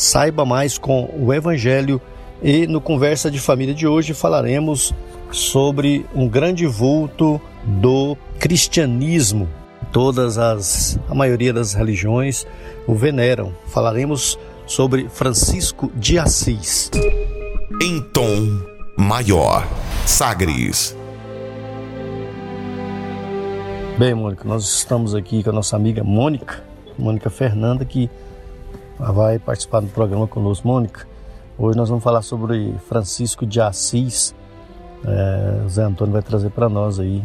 saiba mais com o Evangelho e no Conversa de Família de hoje falaremos sobre um grande vulto do cristianismo. Todas as, a maioria das religiões o veneram. Falaremos sobre Francisco de Assis. Em tom maior, Sagres. Bem, Mônica, nós estamos aqui com a nossa amiga Mônica, Mônica Fernanda, que vai participar do programa conosco. Mônica, hoje nós vamos falar sobre Francisco de Assis. É, Zé Antônio vai trazer para nós aí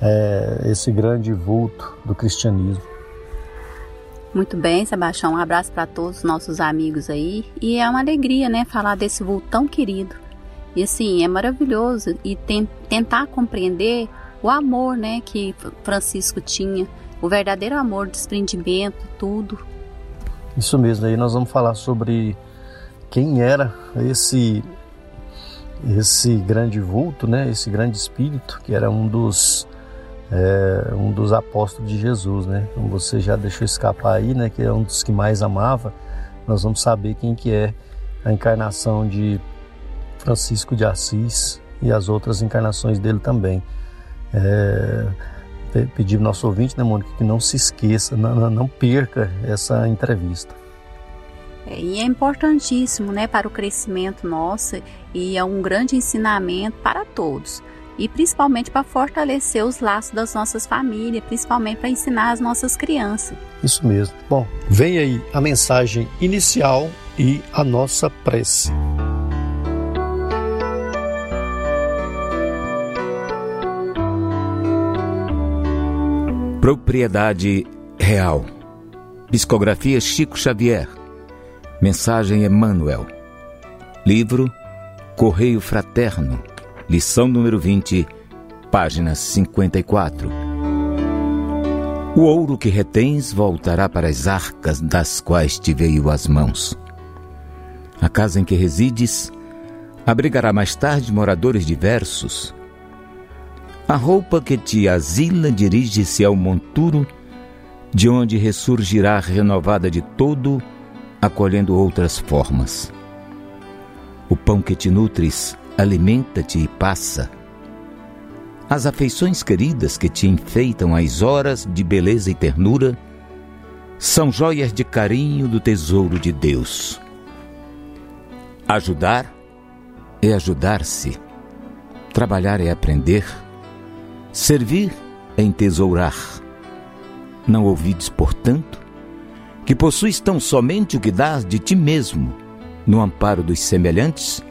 é, esse grande vulto do cristianismo. Muito bem, Sebastião. Um abraço para todos os nossos amigos aí. E é uma alegria, né, falar desse vulto tão querido. E assim, é maravilhoso e tem, tentar compreender o amor, né, que Francisco tinha, o verdadeiro amor, desprendimento, tudo. Isso mesmo, aí nós vamos falar sobre quem era esse esse grande vulto, né, esse grande espírito que era um dos é, um dos apóstolos de Jesus, né? Como você já deixou escapar aí, né, que é um dos que mais amava, nós vamos saber quem que é a encarnação de Francisco de Assis e as outras encarnações dele também. É, pedir ao nosso ouvinte, né, Mônica, que não se esqueça, não, não perca essa entrevista. É, e é importantíssimo né, para o crescimento nosso e é um grande ensinamento para todos. E principalmente para fortalecer os laços das nossas famílias, principalmente para ensinar as nossas crianças. Isso mesmo. Bom, vem aí a mensagem inicial e a nossa prece. Propriedade Real. Psicografia Chico Xavier. Mensagem Emmanuel. Livro Correio Fraterno. Lição número 20, página 54. O ouro que retens voltará para as arcas das quais te veio as mãos. A casa em que resides abrigará mais tarde moradores diversos a roupa que te asila dirige-se ao monturo, de onde ressurgirá renovada de todo, acolhendo outras formas. O pão que te nutres alimenta-te e passa. As afeições queridas que te enfeitam as horas de beleza e ternura são joias de carinho do tesouro de Deus. Ajudar é ajudar-se. Trabalhar é aprender Servir é entesourar. Não ouvides, portanto, que possuis tão somente o que dás de ti mesmo, no amparo dos semelhantes,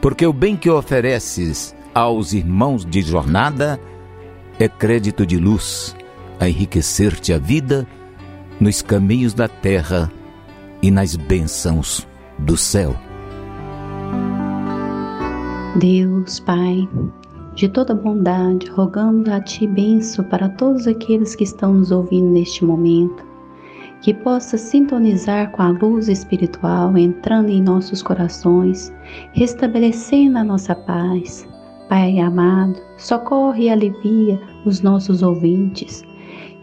porque o bem que ofereces aos irmãos de jornada é crédito de luz a enriquecer-te a vida nos caminhos da terra e nas bênçãos do céu. Deus, Pai, de toda bondade, rogamos a Ti benção para todos aqueles que estão nos ouvindo neste momento, que possa sintonizar com a luz espiritual entrando em nossos corações, restabelecendo a nossa paz. Pai amado, socorre e alivia os nossos ouvintes.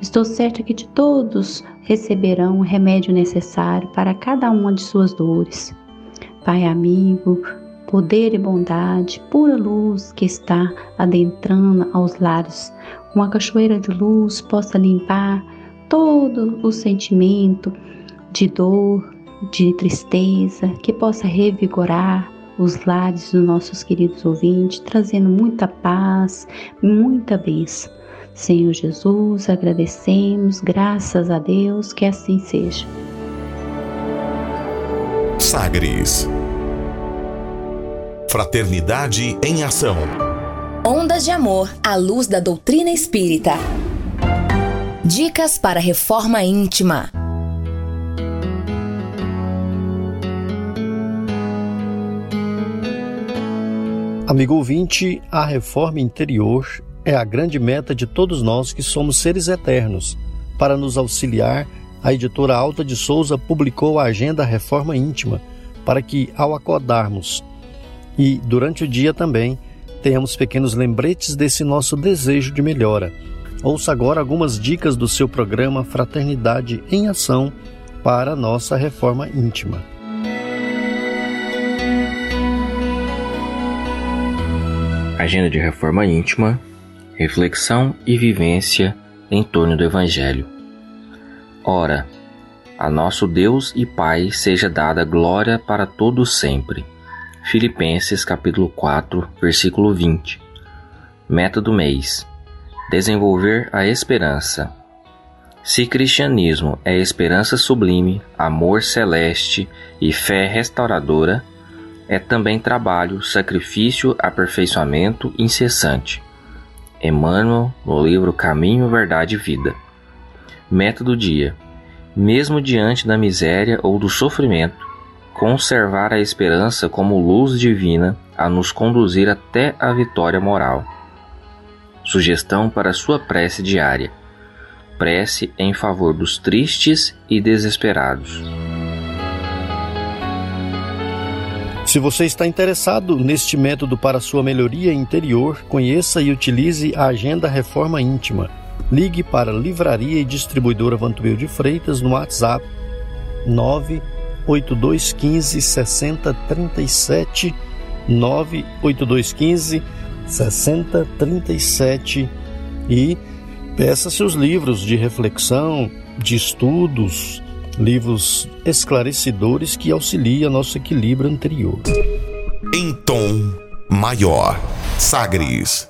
Estou certa que de todos receberão o remédio necessário para cada uma de suas dores. Pai amigo, poder e bondade, pura luz que está adentrando aos lares, uma cachoeira de luz possa limpar todo o sentimento de dor, de tristeza, que possa revigorar os lares dos nossos queridos ouvintes, trazendo muita paz, muita bênção. Senhor Jesus, agradecemos, graças a Deus, que assim seja. Sagres. Fraternidade em ação. Ondas de amor à luz da doutrina espírita. Dicas para reforma íntima. Amigo ouvinte, a reforma interior é a grande meta de todos nós que somos seres eternos. Para nos auxiliar, a editora Alta de Souza publicou a Agenda Reforma Íntima, para que, ao acordarmos e durante o dia também, tenhamos pequenos lembretes desse nosso desejo de melhora. Ouça agora algumas dicas do seu programa Fraternidade em Ação para nossa reforma íntima. Agenda de Reforma Íntima, Reflexão e Vivência em torno do Evangelho. Ora, a nosso Deus e Pai seja dada glória para todos sempre. Filipenses capítulo 4, versículo 20. Meta do mês: Desenvolver a esperança. Se cristianismo é esperança sublime, amor celeste e fé restauradora, é também trabalho, sacrifício, aperfeiçoamento incessante. Emmanuel, no livro Caminho, Verdade e Vida. Meta do dia: mesmo diante da miséria ou do sofrimento, conservar a esperança como luz divina a nos conduzir até a vitória moral. Sugestão para sua prece diária: prece em favor dos tristes e desesperados. Se você está interessado neste método para sua melhoria interior, conheça e utilize a Agenda Reforma Íntima. Ligue para Livraria e Distribuidora Vantuil de Freitas no WhatsApp 98215 6037 98215 6037 e peça seus livros de reflexão, de estudos, livros esclarecedores que auxiliam nosso equilíbrio anterior. Em tom maior, Sagres.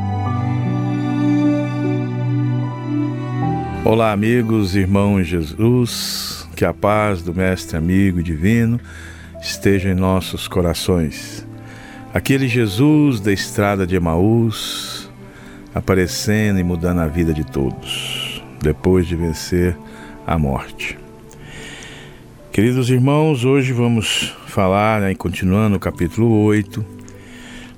Olá, amigos, irmãos Jesus, que a paz do Mestre amigo e divino esteja em nossos corações. Aquele Jesus da estrada de Emaús aparecendo e mudando a vida de todos depois de vencer a morte. Queridos irmãos, hoje vamos falar, né, continuando o capítulo 8,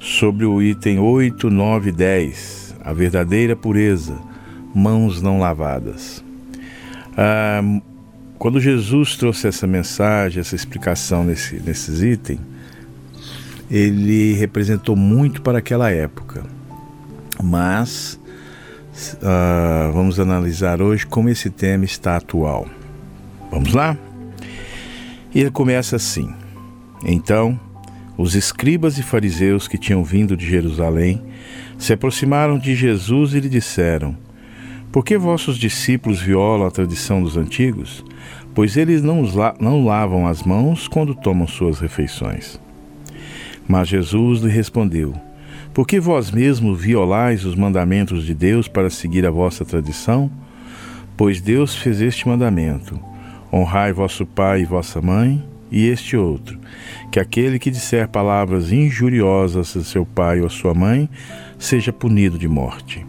sobre o item 8, 9 e 10, a verdadeira pureza, mãos não lavadas. Ah, quando Jesus trouxe essa mensagem, essa explicação nesse, nesses itens, ele representou muito para aquela época. Mas uh, vamos analisar hoje como esse tema está atual. Vamos lá? E ele começa assim: Então, os escribas e fariseus que tinham vindo de Jerusalém se aproximaram de Jesus e lhe disseram: Por que vossos discípulos violam a tradição dos antigos? Pois eles não, não lavam as mãos quando tomam suas refeições. Mas Jesus lhe respondeu: por que vós mesmos violais os mandamentos de Deus para seguir a vossa tradição? Pois Deus fez este mandamento: honrai vosso pai e vossa mãe, e este outro, que aquele que disser palavras injuriosas a seu pai ou a sua mãe, seja punido de morte.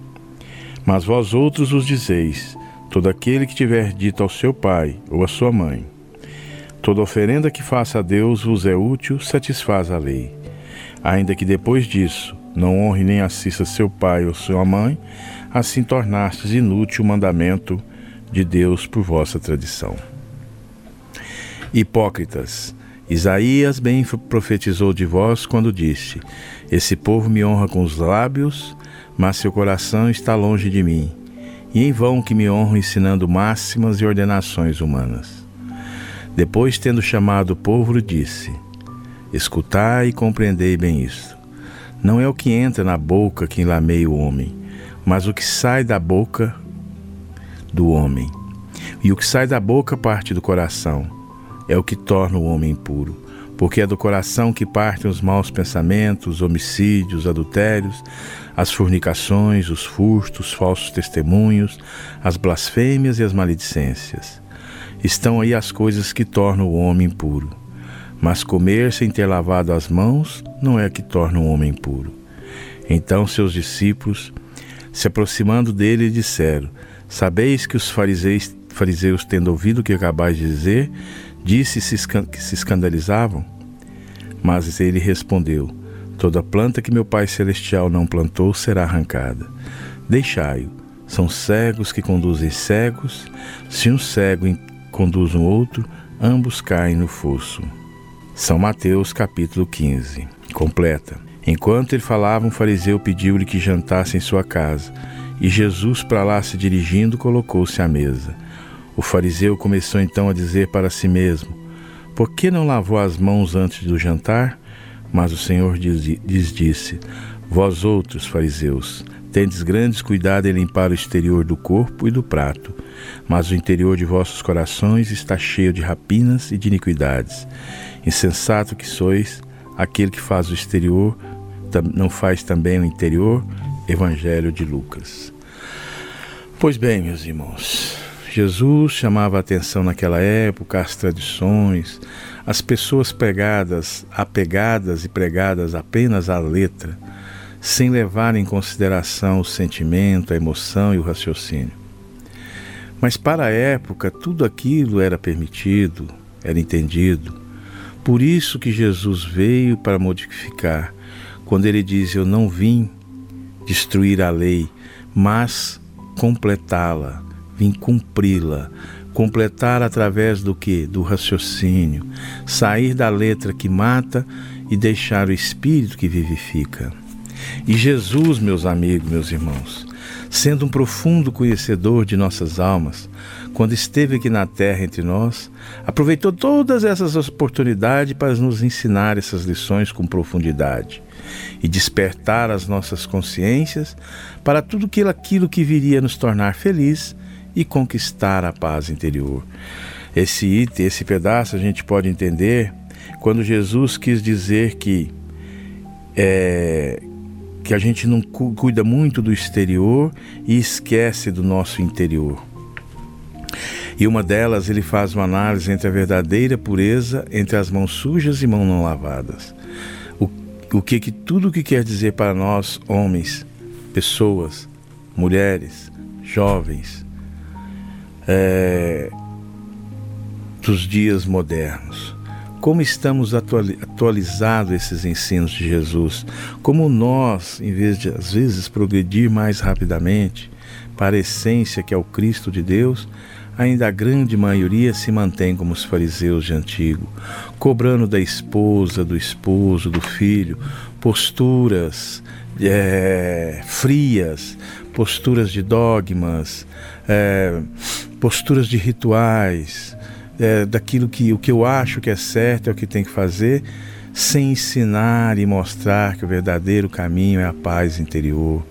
Mas vós outros os dizeis: todo aquele que tiver dito ao seu pai ou à sua mãe, toda oferenda que faça a Deus vos é útil, satisfaz a lei. Ainda que depois disso não honre nem assista seu pai ou sua mãe, assim tornastes inútil o mandamento de Deus por vossa tradição. Hipócritas, Isaías bem profetizou de vós quando disse: Esse povo me honra com os lábios, mas seu coração está longe de mim. E em vão que me honram ensinando máximas e ordenações humanas. Depois, tendo chamado o povo, disse: Escutai e compreendei bem isto. Não é o que entra na boca que enlameia o homem, mas o que sai da boca do homem. E o que sai da boca parte do coração, é o que torna o homem impuro. Porque é do coração que partem os maus pensamentos, os homicídios, os adultérios, as fornicações, os furtos, os falsos testemunhos, as blasfêmias e as maledicências. Estão aí as coisas que tornam o homem impuro. Mas comer sem ter lavado as mãos não é que torna o homem impuro. Então seus discípulos, se aproximando dele, disseram: Sabeis que os fariseus, fariseus tendo ouvido o que acabais de dizer, disse que se escandalizavam? Mas ele respondeu: Toda planta que meu Pai Celestial não plantou será arrancada. Deixai-o. São cegos que conduzem cegos. Se um cego conduz um outro, ambos caem no fosso. São Mateus capítulo 15. Completa. Enquanto ele falava, um fariseu pediu-lhe que jantasse em sua casa, e Jesus, para lá se dirigindo, colocou-se à mesa. O fariseu começou então a dizer para si mesmo: Por que não lavou as mãos antes do jantar? Mas o Senhor lhes disse: Vós outros, fariseus, tendes grandes cuidado em limpar o exterior do corpo e do prato, mas o interior de vossos corações está cheio de rapinas e de iniquidades. Insensato que sois, aquele que faz o exterior não faz também o interior. Evangelho de Lucas. Pois bem, meus irmãos, Jesus chamava a atenção naquela época às tradições, as pessoas pegadas, apegadas e pregadas apenas à letra, sem levar em consideração o sentimento, a emoção e o raciocínio. Mas para a época tudo aquilo era permitido, era entendido. Por isso que Jesus veio para modificar, quando ele diz: Eu não vim destruir a lei, mas completá-la vim cumpri-la, completar através do que? Do raciocínio, sair da letra que mata e deixar o espírito que vivifica. E Jesus, meus amigos, meus irmãos, sendo um profundo conhecedor de nossas almas, quando esteve aqui na terra entre nós, aproveitou todas essas oportunidades para nos ensinar essas lições com profundidade e despertar as nossas consciências para tudo aquilo que viria nos tornar felizes e conquistar a paz interior. Esse item, esse pedaço a gente pode entender quando Jesus quis dizer que é, que a gente não cuida muito do exterior e esquece do nosso interior. E uma delas ele faz uma análise entre a verdadeira pureza entre as mãos sujas e mãos não lavadas. O, o que, que tudo que quer dizer para nós, homens, pessoas, mulheres, jovens, é, dos dias modernos. Como estamos atualizados esses ensinos de Jesus? Como nós, em vez de às vezes progredir mais rapidamente para a essência que é o Cristo de Deus, ainda a grande maioria se mantém como os fariseus de antigo, cobrando da esposa, do esposo, do filho, posturas é, frias, posturas de dogmas, é, posturas de rituais, é, daquilo que o que eu acho que é certo é o que tem que fazer, sem ensinar e mostrar que o verdadeiro caminho é a paz interior,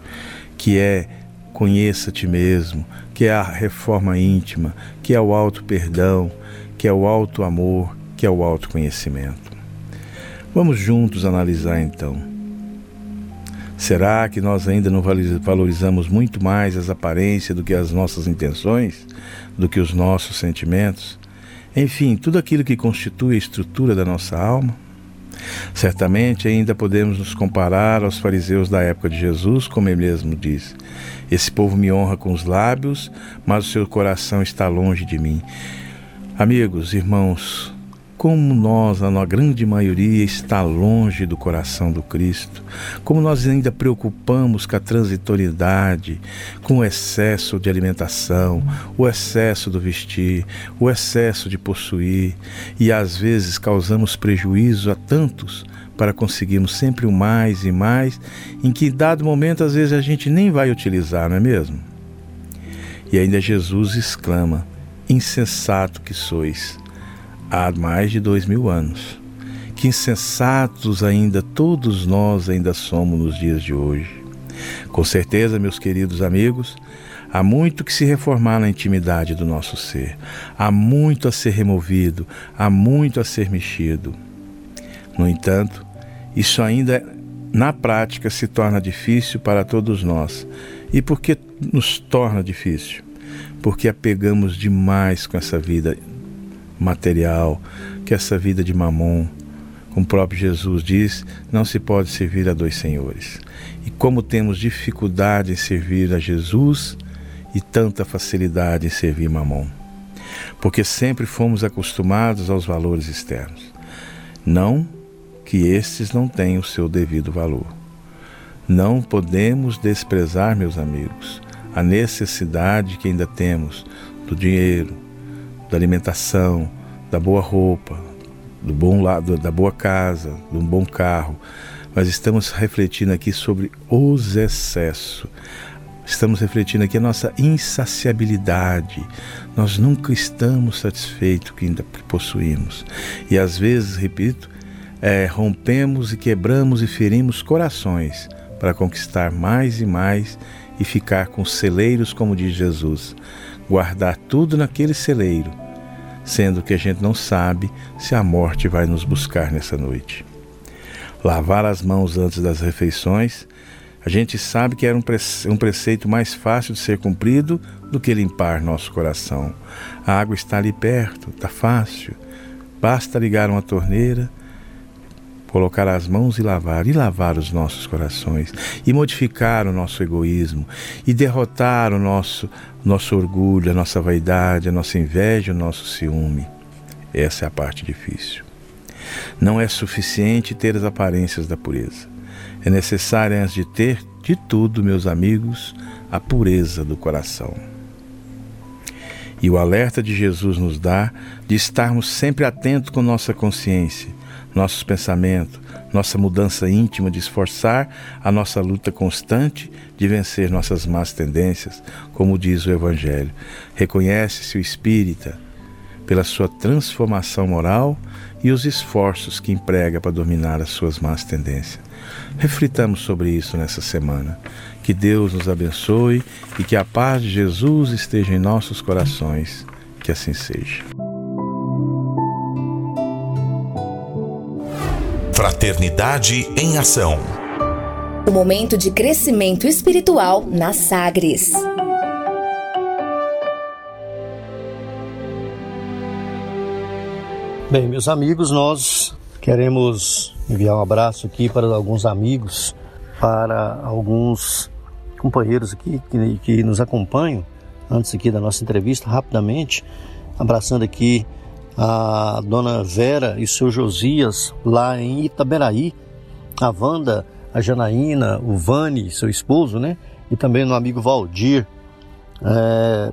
que é conheça a ti mesmo, que é a reforma íntima, que é o alto perdão, que é o alto amor, que é o autoconhecimento. Vamos juntos analisar então Será que nós ainda não valorizamos muito mais as aparências do que as nossas intenções, do que os nossos sentimentos? Enfim, tudo aquilo que constitui a estrutura da nossa alma? Certamente ainda podemos nos comparar aos fariseus da época de Jesus, como ele mesmo diz: Esse povo me honra com os lábios, mas o seu coração está longe de mim. Amigos, irmãos, como nós, na grande maioria, está longe do coração do Cristo, como nós ainda preocupamos com a transitoriedade, com o excesso de alimentação, o excesso do vestir, o excesso de possuir, e às vezes causamos prejuízo a tantos para conseguirmos sempre o mais e mais, em que dado momento às vezes a gente nem vai utilizar, não é mesmo? E ainda Jesus exclama: Insensato que sois há mais de dois mil anos. Que insensatos ainda todos nós ainda somos nos dias de hoje. Com certeza, meus queridos amigos, há muito que se reformar na intimidade do nosso ser, há muito a ser removido, há muito a ser mexido. No entanto, isso ainda na prática se torna difícil para todos nós. E por que nos torna difícil? Porque apegamos demais com essa vida material, que essa vida de mamon, como o próprio Jesus diz, não se pode servir a dois senhores. E como temos dificuldade em servir a Jesus e tanta facilidade em servir mamon. Porque sempre fomos acostumados aos valores externos. Não que estes não têm o seu devido valor. Não podemos desprezar, meus amigos, a necessidade que ainda temos do dinheiro, da alimentação, da boa roupa, do bom lado, da boa casa, de um bom carro. Mas estamos refletindo aqui sobre os excessos. Estamos refletindo aqui a nossa insaciabilidade. Nós nunca estamos satisfeitos com ainda possuímos. E às vezes, repito, é, rompemos e quebramos e ferimos corações para conquistar mais e mais e ficar com celeiros, como diz Jesus. Guardar tudo naquele celeiro sendo que a gente não sabe se a morte vai nos buscar nessa noite. Lavar as mãos antes das refeições, a gente sabe que era um preceito mais fácil de ser cumprido do que limpar nosso coração. A água está ali perto, está fácil. Basta ligar uma torneira colocar as mãos e lavar, e lavar os nossos corações, e modificar o nosso egoísmo, e derrotar o nosso, nosso orgulho, a nossa vaidade, a nossa inveja, o nosso ciúme. Essa é a parte difícil. Não é suficiente ter as aparências da pureza. É necessário, antes de ter de tudo, meus amigos, a pureza do coração. E o alerta de Jesus nos dá de estarmos sempre atentos com nossa consciência nossos pensamentos, nossa mudança íntima de esforçar a nossa luta constante de vencer nossas más tendências, como diz o Evangelho. Reconhece-se o espírita pela sua transformação moral e os esforços que emprega para dominar as suas más tendências. Reflitamos sobre isso nessa semana. Que Deus nos abençoe e que a paz de Jesus esteja em nossos corações. Que assim seja. Fraternidade em Ação. O momento de crescimento espiritual na Sagres. Bem, meus amigos, nós queremos enviar um abraço aqui para alguns amigos, para alguns companheiros aqui que, que nos acompanham antes aqui da nossa entrevista, rapidamente, abraçando aqui a dona Vera e seu Josias lá em Itaberaí, a Wanda, a Janaína, o Vani, seu esposo, né? E também no amigo Valdir, é,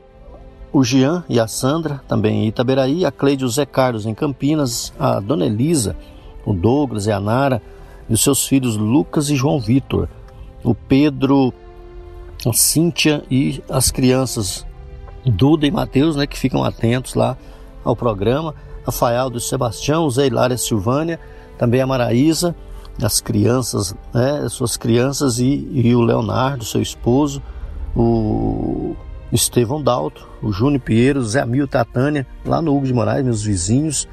o Jean e a Sandra, também em Itaberaí, a Cleide e o Zé Carlos em Campinas, a dona Elisa, o Douglas e a Nara, e os seus filhos Lucas e João Vitor, o Pedro, a Cíntia e as crianças Duda e Mateus, né, que ficam atentos lá ao programa, Rafael do Sebastião, Zé Hilária Silvânia, também a Maraísa, as crianças, né, suas crianças e, e o Leonardo, seu esposo, o Estevão Dalto, o Júnior Pinheiro, Zé Amil Tatânia, lá no Hugo de Moraes, meus vizinhos,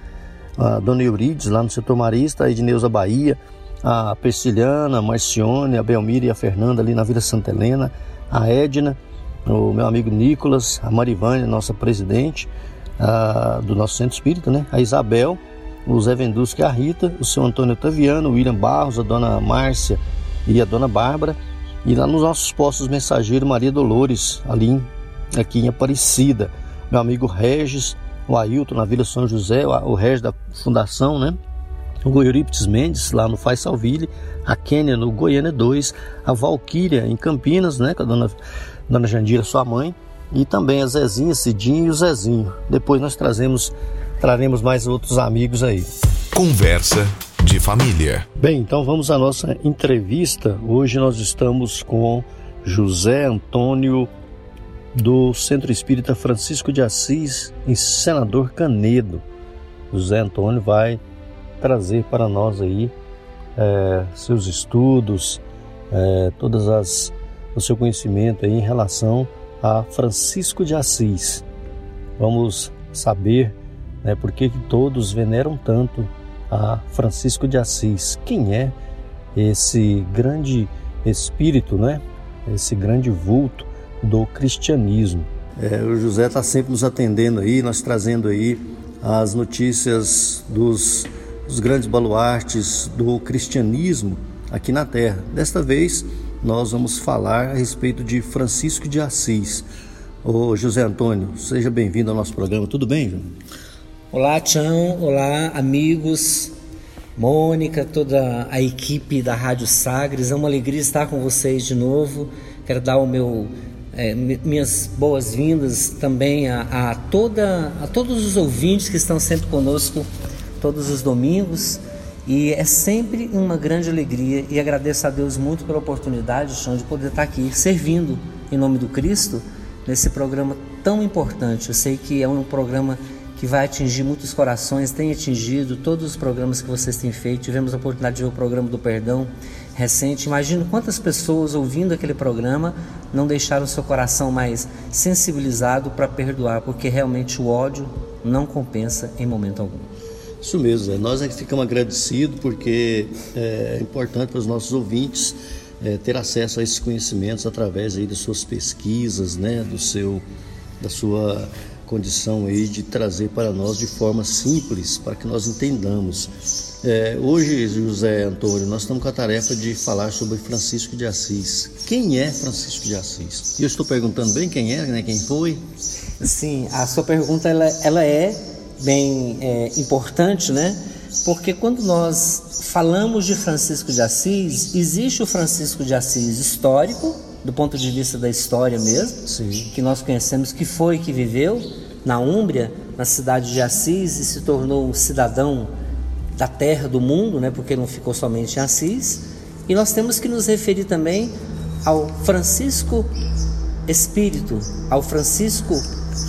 a Dona Eurides, lá no setor marista, a Edneuza Bahia, a Persiliana, a Marcione, a Belmira e a Fernanda ali na Vila Santa Helena, a Edna, o meu amigo Nicolas, a Marivânia, nossa presidente, a, do nosso centro espírita, né? A Isabel, o Zé Vendusca e a Rita, o seu Antônio Otaviano, o William Barros, a dona Márcia e a dona Bárbara. E lá nos nossos postos mensageiros, Maria Dolores, ali aqui em Aparecida. Meu amigo Regis, o Ailton na Vila São José, o resto da fundação, né? O Eurípides Mendes, lá no Faz Salville, a Kênia no Goiânia 2, a Valquíria em Campinas, né, com a dona, dona Jandira, sua mãe, e também a Zezinha, Cidinho e o Zezinho. Depois nós trazemos, traremos mais outros amigos aí. Conversa de família. Bem, então vamos à nossa entrevista. Hoje nós estamos com José Antônio do Centro Espírita Francisco de Assis, em Senador Canedo. José Antônio vai trazer para nós aí é, seus estudos, é, todas as o seu conhecimento aí em relação a Francisco de Assis. Vamos saber né, por que, todos veneram tanto a Francisco de Assis. Quem é esse grande espírito, né? Esse grande vulto do cristianismo. É, o José está sempre nos atendendo aí, nós trazendo aí as notícias dos, dos grandes baluartes do cristianismo aqui na Terra. Desta vez nós vamos falar a respeito de Francisco de Assis. Ô José Antônio, seja bem-vindo ao nosso programa. Tudo bem, João? Olá, Tião. Olá, amigos. Mônica, toda a equipe da Rádio Sagres. É uma alegria estar com vocês de novo. Quero dar o meu é, minhas boas-vindas também a, a, toda, a todos os ouvintes que estão sempre conosco todos os domingos. E é sempre uma grande alegria e agradeço a Deus muito pela oportunidade, Chão, de poder estar aqui servindo em nome do Cristo nesse programa tão importante. Eu sei que é um programa que vai atingir muitos corações, tem atingido todos os programas que vocês têm feito. Tivemos a oportunidade de ver o programa do perdão recente. Imagino quantas pessoas ouvindo aquele programa não deixaram seu coração mais sensibilizado para perdoar, porque realmente o ódio não compensa em momento algum. Isso mesmo, nós é que ficamos agradecidos porque é importante para os nossos ouvintes é, ter acesso a esses conhecimentos através aí das suas pesquisas, né, do seu, da sua condição aí de trazer para nós de forma simples, para que nós entendamos. É, hoje, José Antônio, nós estamos com a tarefa de falar sobre Francisco de Assis. Quem é Francisco de Assis? E eu estou perguntando bem quem é, né, quem foi? Sim, a sua pergunta ela, ela é bem é, importante, né? Porque quando nós falamos de Francisco de Assis, existe o Francisco de Assis histórico, do ponto de vista da história mesmo, Sim. que nós conhecemos que foi que viveu na Úmbria, na cidade de Assis e se tornou um cidadão da terra do mundo, né, porque não ficou somente em Assis. E nós temos que nos referir também ao Francisco Espírito, ao Francisco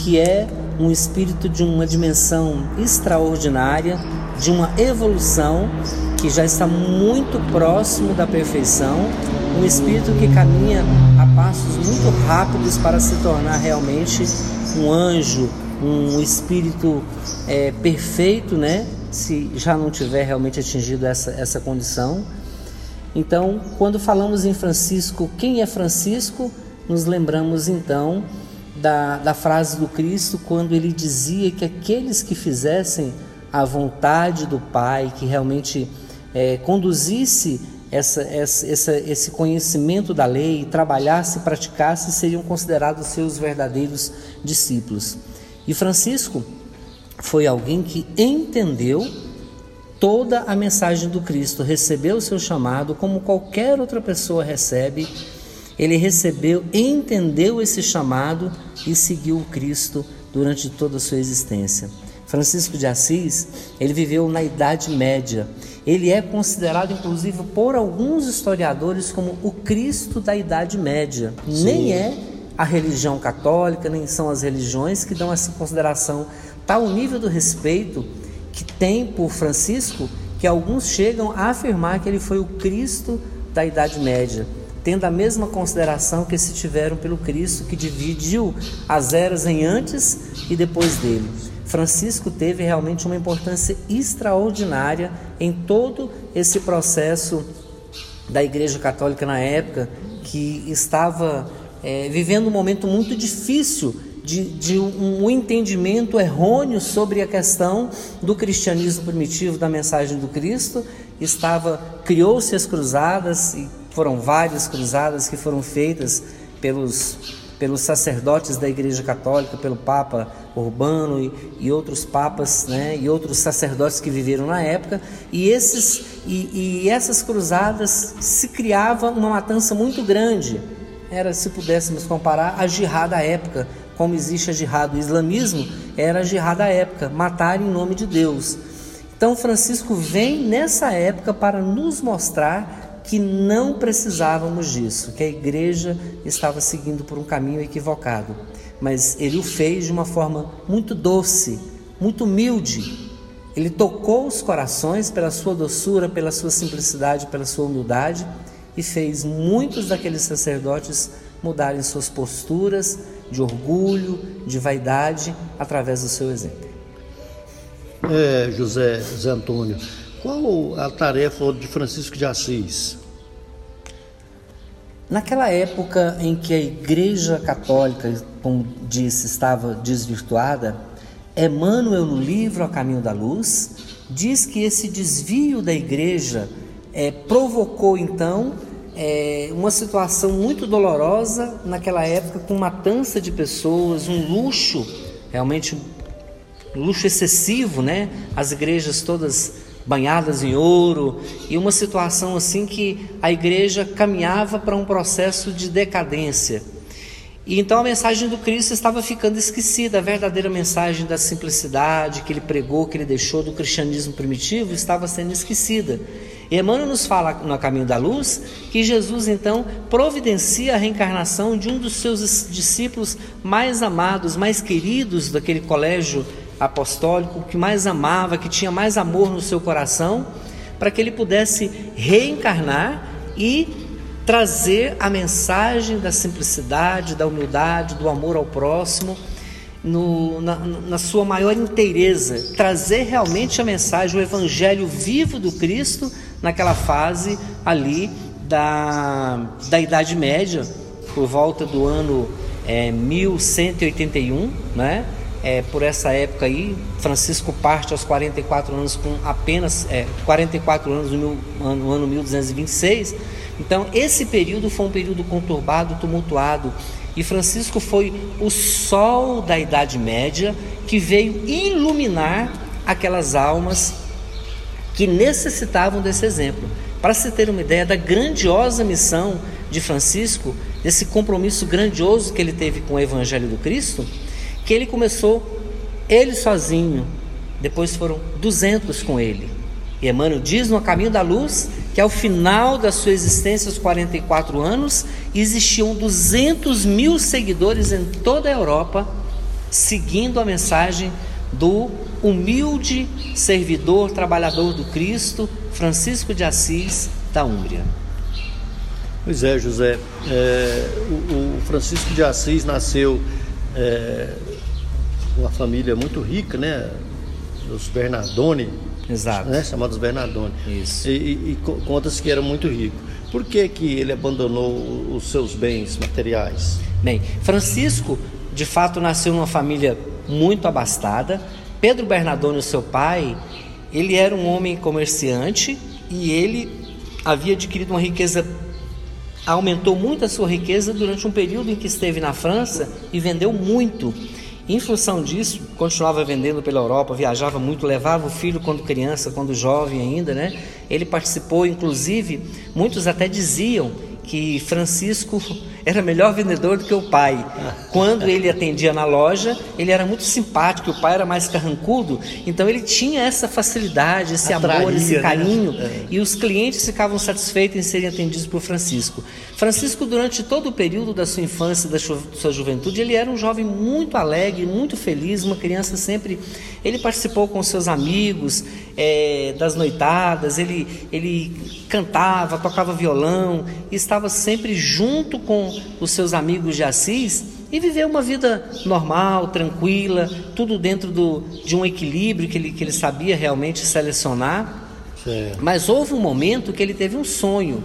que é um espírito de uma dimensão extraordinária, de uma evolução que já está muito próximo da perfeição, um espírito que caminha a passos muito rápidos para se tornar realmente um anjo, um espírito é, perfeito, né? Se já não tiver realmente atingido essa, essa condição. Então, quando falamos em Francisco, quem é Francisco? Nos lembramos então da, da frase do Cristo quando ele dizia que aqueles que fizessem a vontade do Pai, que realmente é, conduzisse essa, essa, esse conhecimento da lei, trabalhasse praticasse, seriam considerados seus verdadeiros discípulos. E Francisco foi alguém que entendeu toda a mensagem do Cristo, recebeu o seu chamado como qualquer outra pessoa recebe. Ele recebeu, entendeu esse chamado e seguiu o Cristo durante toda a sua existência. Francisco de Assis, ele viveu na Idade Média. Ele é considerado, inclusive, por alguns historiadores como o Cristo da Idade Média. Sim. Nem é a religião católica, nem são as religiões que dão essa consideração. Tal tá nível do respeito que tem por Francisco que alguns chegam a afirmar que ele foi o Cristo da Idade Média, tendo a mesma consideração que se tiveram pelo Cristo que dividiu as eras em antes e depois dele. Francisco teve realmente uma importância extraordinária em todo esse processo da Igreja Católica na época, que estava é, vivendo um momento muito difícil de, de um, entendimento errôneo sobre a questão do cristianismo primitivo, da mensagem do Cristo. Estava criou-se as cruzadas e foram várias cruzadas que foram feitas pelos pelos sacerdotes da Igreja Católica, pelo Papa Urbano e, e outros papas, né, e outros sacerdotes que viveram na época, e esses e, e essas cruzadas se criava uma matança muito grande. Era, se pudéssemos comparar, a jihad da época, como existe a jihad do islamismo, era a jihad da época, matar em nome de Deus. Então Francisco vem nessa época para nos mostrar que não precisávamos disso, que a igreja estava seguindo por um caminho equivocado. Mas ele o fez de uma forma muito doce, muito humilde. Ele tocou os corações pela sua doçura, pela sua simplicidade, pela sua humildade e fez muitos daqueles sacerdotes mudarem suas posturas de orgulho, de vaidade, através do seu exemplo. É, José, José Antônio, qual a tarefa de Francisco de Assis? Naquela época em que a Igreja Católica, como disse, estava desvirtuada, Emmanuel, no livro A Caminho da Luz, diz que esse desvio da Igreja é, provocou então é, uma situação muito dolorosa naquela época, com matança de pessoas, um luxo, realmente um luxo excessivo, né? As igrejas todas banhadas em ouro, e uma situação assim que a igreja caminhava para um processo de decadência. E então a mensagem do Cristo estava ficando esquecida, a verdadeira mensagem da simplicidade que ele pregou, que ele deixou do cristianismo primitivo, estava sendo esquecida. E Emmanuel nos fala no Caminho da Luz que Jesus então providencia a reencarnação de um dos seus discípulos mais amados, mais queridos daquele colégio apostólico, que mais amava, que tinha mais amor no seu coração, para que ele pudesse reencarnar e trazer a mensagem da simplicidade, da humildade, do amor ao próximo, no, na, na, sua maior inteireza, trazer realmente a mensagem, o evangelho vivo do Cristo naquela fase ali da, da Idade Média, por volta do ano é, 1181, né? É, por essa época aí, Francisco parte aos 44 anos com apenas é, 44 anos no, no ano 1226. Então, esse período foi um período conturbado, tumultuado. E Francisco foi o sol da Idade Média que veio iluminar aquelas almas que necessitavam desse exemplo. Para se ter uma ideia da grandiosa missão de Francisco, desse compromisso grandioso que ele teve com o Evangelho do Cristo, que ele começou ele sozinho, depois foram 200 com ele. E Emmanuel diz no Caminho da Luz que ao final da sua existência, aos 44 anos, existiam 200 mil seguidores em toda a Europa, seguindo a mensagem do humilde servidor, trabalhador do Cristo, Francisco de Assis, da Hungria. Pois é, José. É, o, o, Francisco de Assis nasceu é, uma família muito rica, né? Os Bernardoni. Exato. Né? Chamados Bernardoni. Isso. E, e, e conta-se que era muito rico. Por que, que ele abandonou os seus bens materiais? Bem, Francisco, de fato, nasceu numa família muito abastada. Pedro Bernardoni, seu pai, ele era um homem comerciante e ele havia adquirido uma riqueza aumentou muito a sua riqueza durante um período em que esteve na França e vendeu muito. Em função disso, continuava vendendo pela Europa, viajava muito, levava o filho quando criança, quando jovem ainda, né? Ele participou, inclusive, muitos até diziam que Francisco era melhor vendedor do que o pai. Quando ele atendia na loja, ele era muito simpático, o pai era mais carrancudo, então ele tinha essa facilidade, esse Atraía, amor, esse né? carinho, né? e os clientes ficavam satisfeitos em serem atendidos por Francisco. Francisco, durante todo o período da sua infância e da sua juventude, ele era um jovem muito alegre, muito feliz, uma criança sempre. Ele participou com seus amigos é, das noitadas, ele, ele cantava, tocava violão, estava sempre junto com os seus amigos de Assis e viveu uma vida normal, tranquila, tudo dentro do, de um equilíbrio que ele, que ele sabia realmente selecionar. Certo. Mas houve um momento que ele teve um sonho.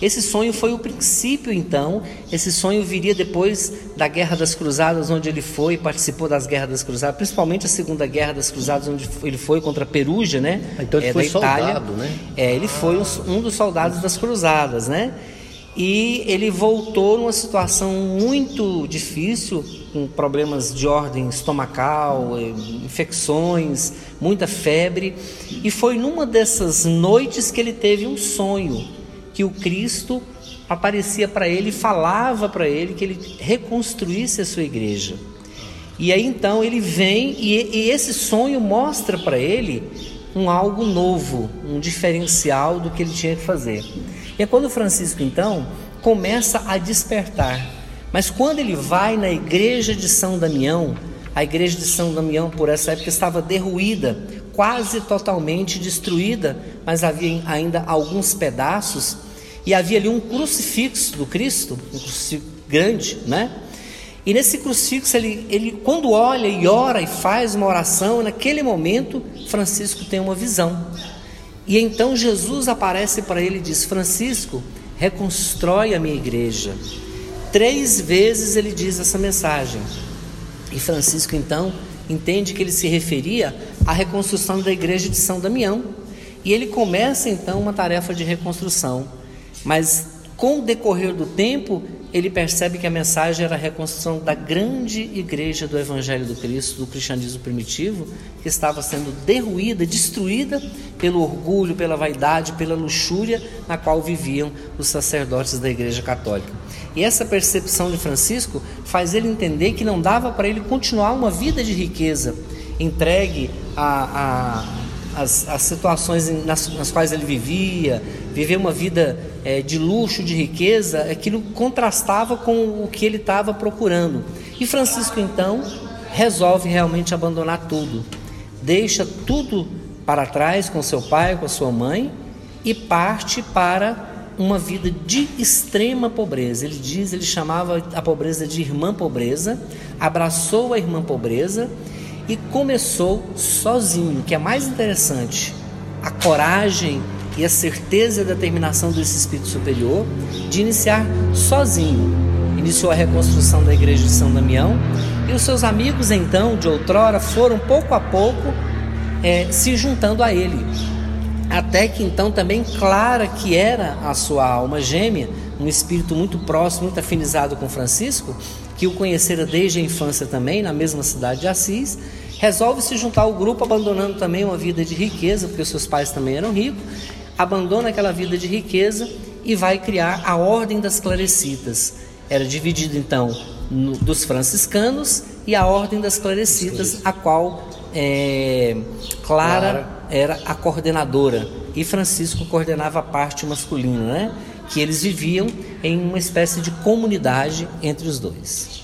Esse sonho foi o princípio, então. Esse sonho viria depois da Guerra das Cruzadas, onde ele foi, participou das Guerras das Cruzadas, principalmente a Segunda Guerra das Cruzadas, onde ele foi contra a Perugia, né? Então ele é, foi Itália. soldado, né? É, ele foi um, um dos soldados das Cruzadas, né? e ele voltou numa situação muito difícil, com problemas de ordem estomacal, infecções, muita febre, e foi numa dessas noites que ele teve um sonho que o Cristo aparecia para ele e falava para ele que ele reconstruísse a sua igreja. E aí então ele vem e, e esse sonho mostra para ele um algo novo, um diferencial do que ele tinha que fazer. E é quando Francisco então começa a despertar. Mas quando ele vai na igreja de São Damião, a igreja de São Damião por essa época estava derruída, quase totalmente destruída, mas havia ainda alguns pedaços e havia ali um crucifixo do Cristo, um crucifixo grande, né? E nesse crucifixo, ele, ele quando olha e ora e faz uma oração, naquele momento, Francisco tem uma visão. E então Jesus aparece para ele e diz: Francisco, reconstrói a minha igreja. Três vezes ele diz essa mensagem. E Francisco então entende que ele se referia à reconstrução da igreja de São Damião. E ele começa então uma tarefa de reconstrução. Mas com o decorrer do tempo, ele percebe que a mensagem era a reconstrução da grande igreja do Evangelho do Cristo, do cristianismo primitivo, que estava sendo derruída, destruída pelo orgulho, pela vaidade, pela luxúria na qual viviam os sacerdotes da Igreja Católica. E essa percepção de Francisco faz ele entender que não dava para ele continuar uma vida de riqueza, entregue a, a as, as, situações nas, nas, quais ele vivia, viver uma vida é, de luxo, de riqueza, aquilo contrastava com o que ele estava procurando. E Francisco então resolve realmente abandonar tudo, deixa tudo para trás com seu pai, com a sua mãe e parte para uma vida de extrema pobreza. Ele diz, ele chamava a pobreza de irmã pobreza, abraçou a irmã pobreza e começou sozinho, que é mais interessante. A coragem e a certeza e a determinação desse espírito superior de iniciar sozinho. Iniciou a reconstrução da igreja de São Damião e os seus amigos, então, de outrora, foram pouco a pouco é, se juntando a ele. Até que então também Clara, que era a sua alma gêmea, um espírito muito próximo, muito afinizado com Francisco, que o conhecera desde a infância também, na mesma cidade de Assis, resolve se juntar ao grupo, abandonando também uma vida de riqueza, porque seus pais também eram ricos, abandona aquela vida de riqueza e vai criar a Ordem das Clarecitas. Era dividido então no, dos franciscanos e a Ordem das Clarecitas, a qual é, Clara, Clara era a coordenadora e Francisco coordenava a parte masculina, né? Que eles viviam em uma espécie de comunidade entre os dois.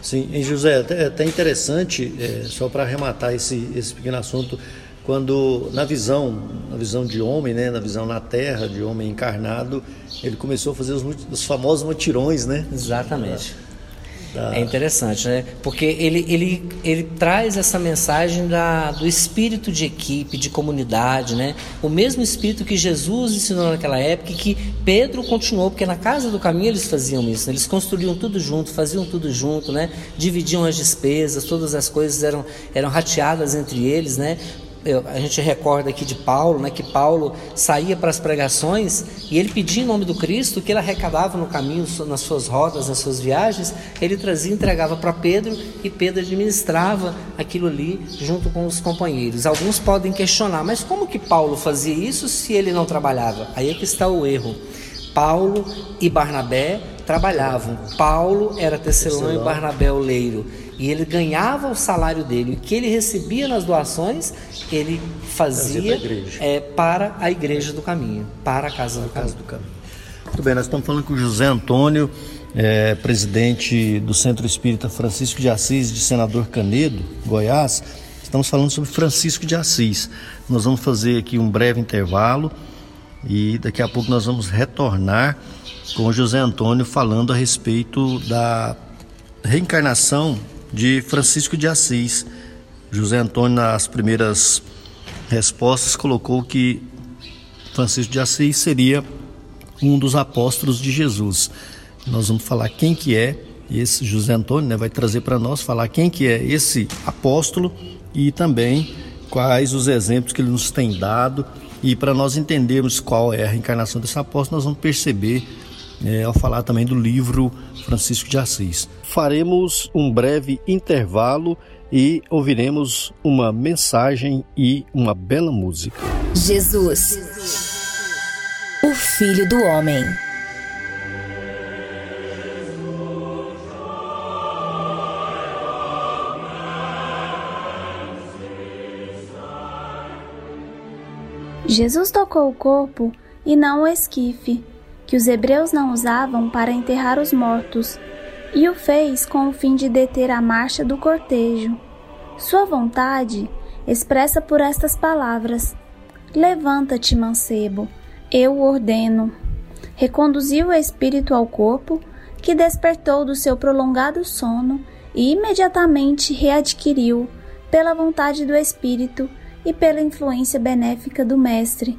Sim, e José, é até interessante, é, só para arrematar esse, esse pequeno assunto, quando na visão, na visão de homem, né, na visão na terra, de homem encarnado, ele começou a fazer os, os famosos mutirões, né? Exatamente. Da... É interessante, né? Porque ele, ele, ele traz essa mensagem da, do espírito de equipe, de comunidade, né? O mesmo espírito que Jesus ensinou naquela época e que Pedro continuou, porque na casa do caminho eles faziam isso, né? eles construíam tudo junto, faziam tudo junto, né? Dividiam as despesas, todas as coisas eram, eram rateadas entre eles, né? A gente recorda aqui de Paulo, né, que Paulo saía para as pregações e ele pedia em nome do Cristo que ele arrecadava no caminho, nas suas rodas, nas suas viagens, ele trazia e entregava para Pedro e Pedro administrava aquilo ali junto com os companheiros. Alguns podem questionar, mas como que Paulo fazia isso se ele não trabalhava? Aí é que está o erro. Paulo e Barnabé trabalhavam. Paulo era tecelão e Barnabé o leiro e ele ganhava o salário dele, o que ele recebia nas doações, ele fazia é, para a igreja do caminho, para a casa, do, casa caminho. do caminho. Muito bem, nós estamos falando com o José Antônio, é, presidente do Centro Espírita Francisco de Assis, de Senador Canedo, Goiás. Estamos falando sobre Francisco de Assis. Nós vamos fazer aqui um breve intervalo e daqui a pouco nós vamos retornar com o José Antônio falando a respeito da reencarnação de Francisco de Assis. José Antônio, nas primeiras respostas, colocou que Francisco de Assis seria um dos apóstolos de Jesus. Nós vamos falar quem que é esse José Antônio, né, vai trazer para nós falar quem que é esse apóstolo e também quais os exemplos que ele nos tem dado e para nós entendermos qual é a reencarnação desse apóstolo, nós vamos perceber é, ao falar também do livro Francisco de Assis. Faremos um breve intervalo e ouviremos uma mensagem e uma bela música. Jesus, o Filho do Homem. Jesus tocou o corpo e não o esquife, que os hebreus não usavam para enterrar os mortos, e o fez com o fim de deter a marcha do cortejo. Sua vontade, expressa por estas palavras: Levanta-te, mancebo, eu o ordeno. Reconduziu o espírito ao corpo, que despertou do seu prolongado sono e imediatamente readquiriu, pela vontade do espírito e pela influência benéfica do mestre,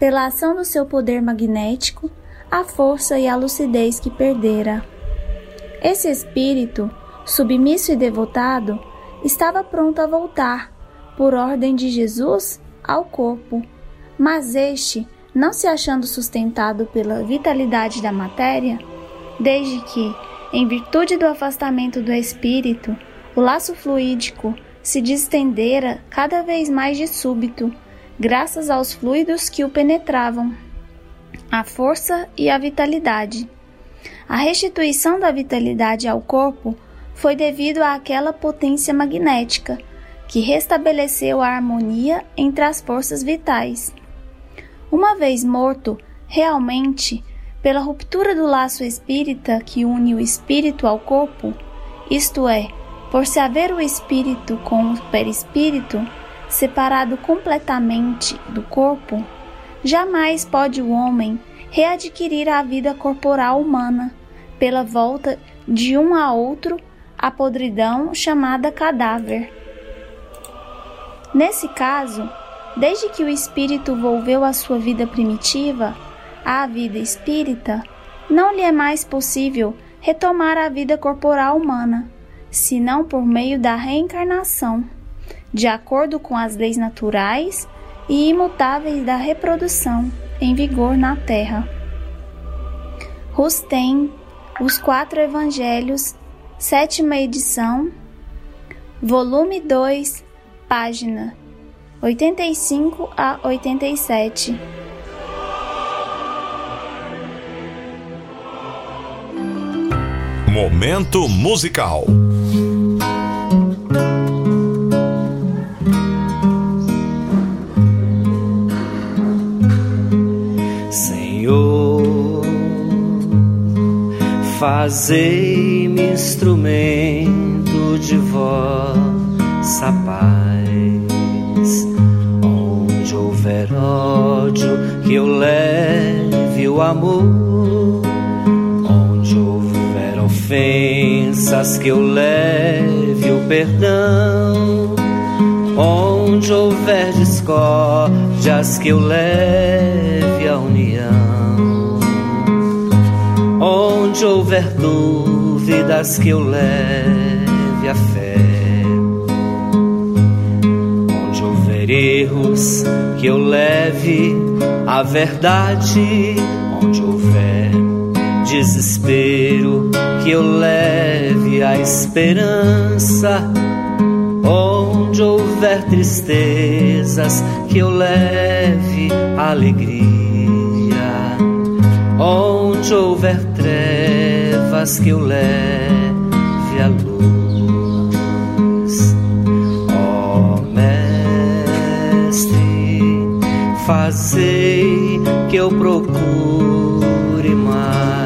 pela ação do seu poder magnético, a força e a lucidez que perdera. Esse espírito, submisso e devotado, estava pronto a voltar, por ordem de Jesus, ao corpo. Mas este, não se achando sustentado pela vitalidade da matéria, desde que, em virtude do afastamento do espírito, o laço fluídico se distendera cada vez mais de súbito, graças aos fluidos que o penetravam, a força e a vitalidade. A restituição da vitalidade ao corpo foi devido àquela potência magnética que restabeleceu a harmonia entre as forças vitais. Uma vez morto, realmente, pela ruptura do laço espírita que une o espírito ao corpo, isto é, por se haver o espírito com o perispírito separado completamente do corpo, jamais pode o homem readquirir a vida corporal humana pela volta de um a outro a podridão chamada cadáver. Nesse caso, desde que o espírito volveu à sua vida primitiva, à vida espírita, não lhe é mais possível retomar a vida corporal humana, senão por meio da reencarnação, de acordo com as leis naturais e imutáveis da reprodução em vigor na Terra. Rustem, Os Quatro Evangelhos sétima edição, volume 2, página 85 a 87. Momento musical. Fazei-me instrumento de vossa paz. Onde houver ódio, que eu leve o amor. Onde houver ofensas, que eu leve o perdão. Onde houver discórdias, que eu leve a união Onde houver dúvidas, que eu leve a fé. Onde houver erros, que eu leve a verdade. Onde houver desespero, que eu leve a esperança. Onde houver tristezas, que eu leve a alegria. Onde houver trevas que eu leve a luz. Ó oh, Mestre, fazei que eu procure mais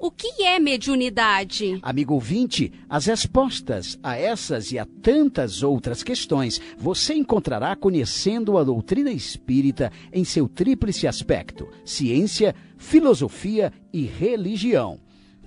O que é mediunidade? Amigo ouvinte, as respostas a essas e a tantas outras questões você encontrará conhecendo a doutrina espírita em seu tríplice aspecto: ciência, filosofia e religião.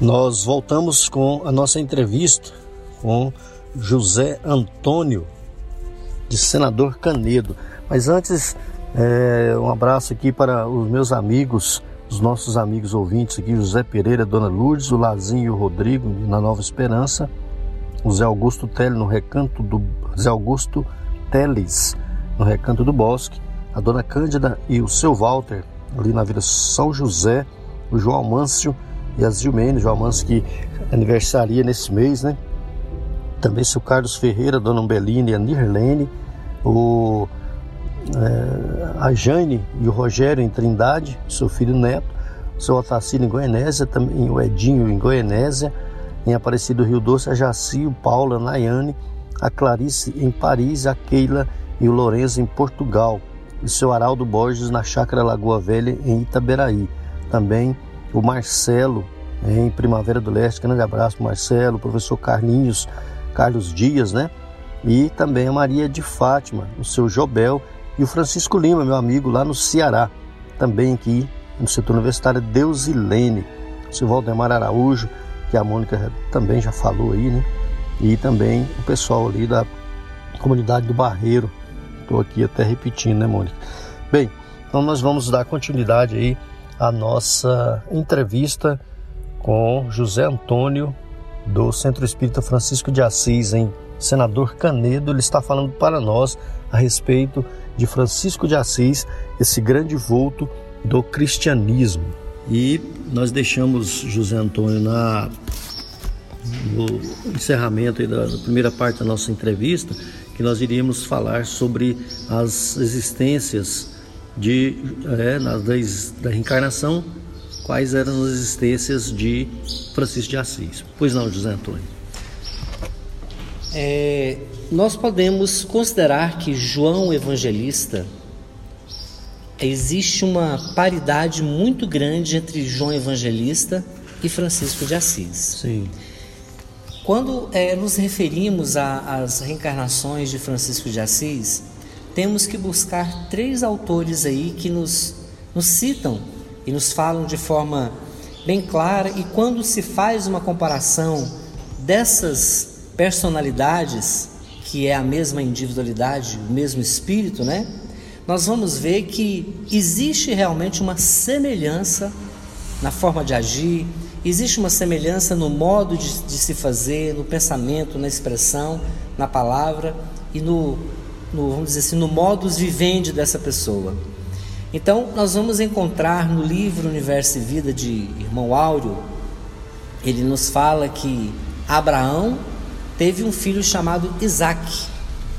Nós voltamos com a nossa entrevista com José Antônio, de Senador Canedo. Mas antes, é, um abraço aqui para os meus amigos, os nossos amigos ouvintes aqui, José Pereira, Dona Lourdes, o Lazinho e o Rodrigo, na Nova Esperança, o Zé Augusto Teles, no Recanto do Zé Augusto Teles, no Recanto do Bosque, a Dona Cândida e o seu Walter, ali na Vila São José, o João Mâncio e a Zilmene, João Manso, que aniversaria nesse mês, né? Também seu Carlos Ferreira, Dona Umbelina e a Nirlene, o, é, a Jane e o Rogério em Trindade, seu filho Neto, seu Otacílio em Goianésia, também o Edinho em Goianésia, em Aparecido Rio Doce, a Jaci, o Paulo, a Nayane, a Clarice em Paris, a Keila e o Lourenço em Portugal, e seu Araldo Borges na Chácara Lagoa Velha em Itaberaí. Também o Marcelo em Primavera do Leste, grande abraço Marcelo, o professor Carlinhos, Carlos Dias, né? E também a Maria de Fátima, o seu Jobel e o Francisco Lima, meu amigo lá no Ceará, também aqui no setor universitário Deusilene, o seu Valdemar Araújo, que a Mônica também já falou aí, né? E também o pessoal ali da comunidade do Barreiro. Estou aqui até repetindo, né, Mônica? Bem, então nós vamos dar continuidade aí a nossa entrevista com José Antônio do Centro Espírita Francisco de Assis em Senador Canedo. Ele está falando para nós a respeito de Francisco de Assis, esse grande vulto do cristianismo. E nós deixamos José Antônio na no encerramento da, da primeira parte da nossa entrevista, que nós iríamos falar sobre as existências de é, nas leis da reencarnação, quais eram as existências de Francisco de Assis. Pois não, José Antônio? É, nós podemos considerar que João Evangelista existe uma paridade muito grande entre João Evangelista e Francisco de Assis. Sim. Quando é, nos referimos às reencarnações de Francisco de Assis, temos que buscar três autores aí que nos, nos citam e nos falam de forma bem clara. E quando se faz uma comparação dessas personalidades, que é a mesma individualidade, o mesmo espírito, né? Nós vamos ver que existe realmente uma semelhança na forma de agir, existe uma semelhança no modo de, de se fazer, no pensamento, na expressão, na palavra e no no, vamos dizer assim, no modus vivendi dessa pessoa. Então, nós vamos encontrar no livro Universo e Vida de Irmão Áureo, ele nos fala que Abraão teve um filho chamado Isaac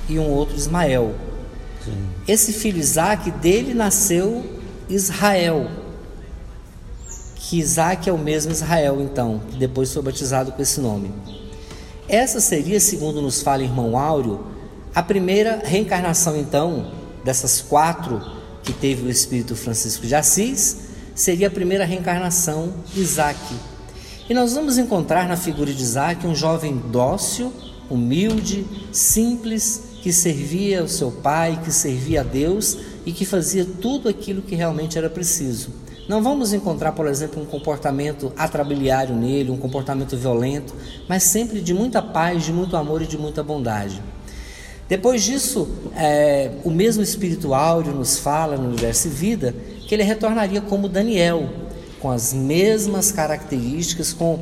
e um outro Ismael. Sim. Esse filho Isaac, dele nasceu Israel, que Isaac é o mesmo Israel, então, que depois foi batizado com esse nome. Essa seria, segundo nos fala Irmão Áureo, a primeira reencarnação, então, dessas quatro que teve o Espírito Francisco de Assis, seria a primeira reencarnação de Isaac. E nós vamos encontrar na figura de Isaac um jovem dócil, humilde, simples, que servia ao seu pai, que servia a Deus e que fazia tudo aquilo que realmente era preciso. Não vamos encontrar, por exemplo, um comportamento atrabiliário nele, um comportamento violento, mas sempre de muita paz, de muito amor e de muita bondade. Depois disso, é, o mesmo Espírito Áureo nos fala no Universo e Vida que ele retornaria como Daniel, com as mesmas características, com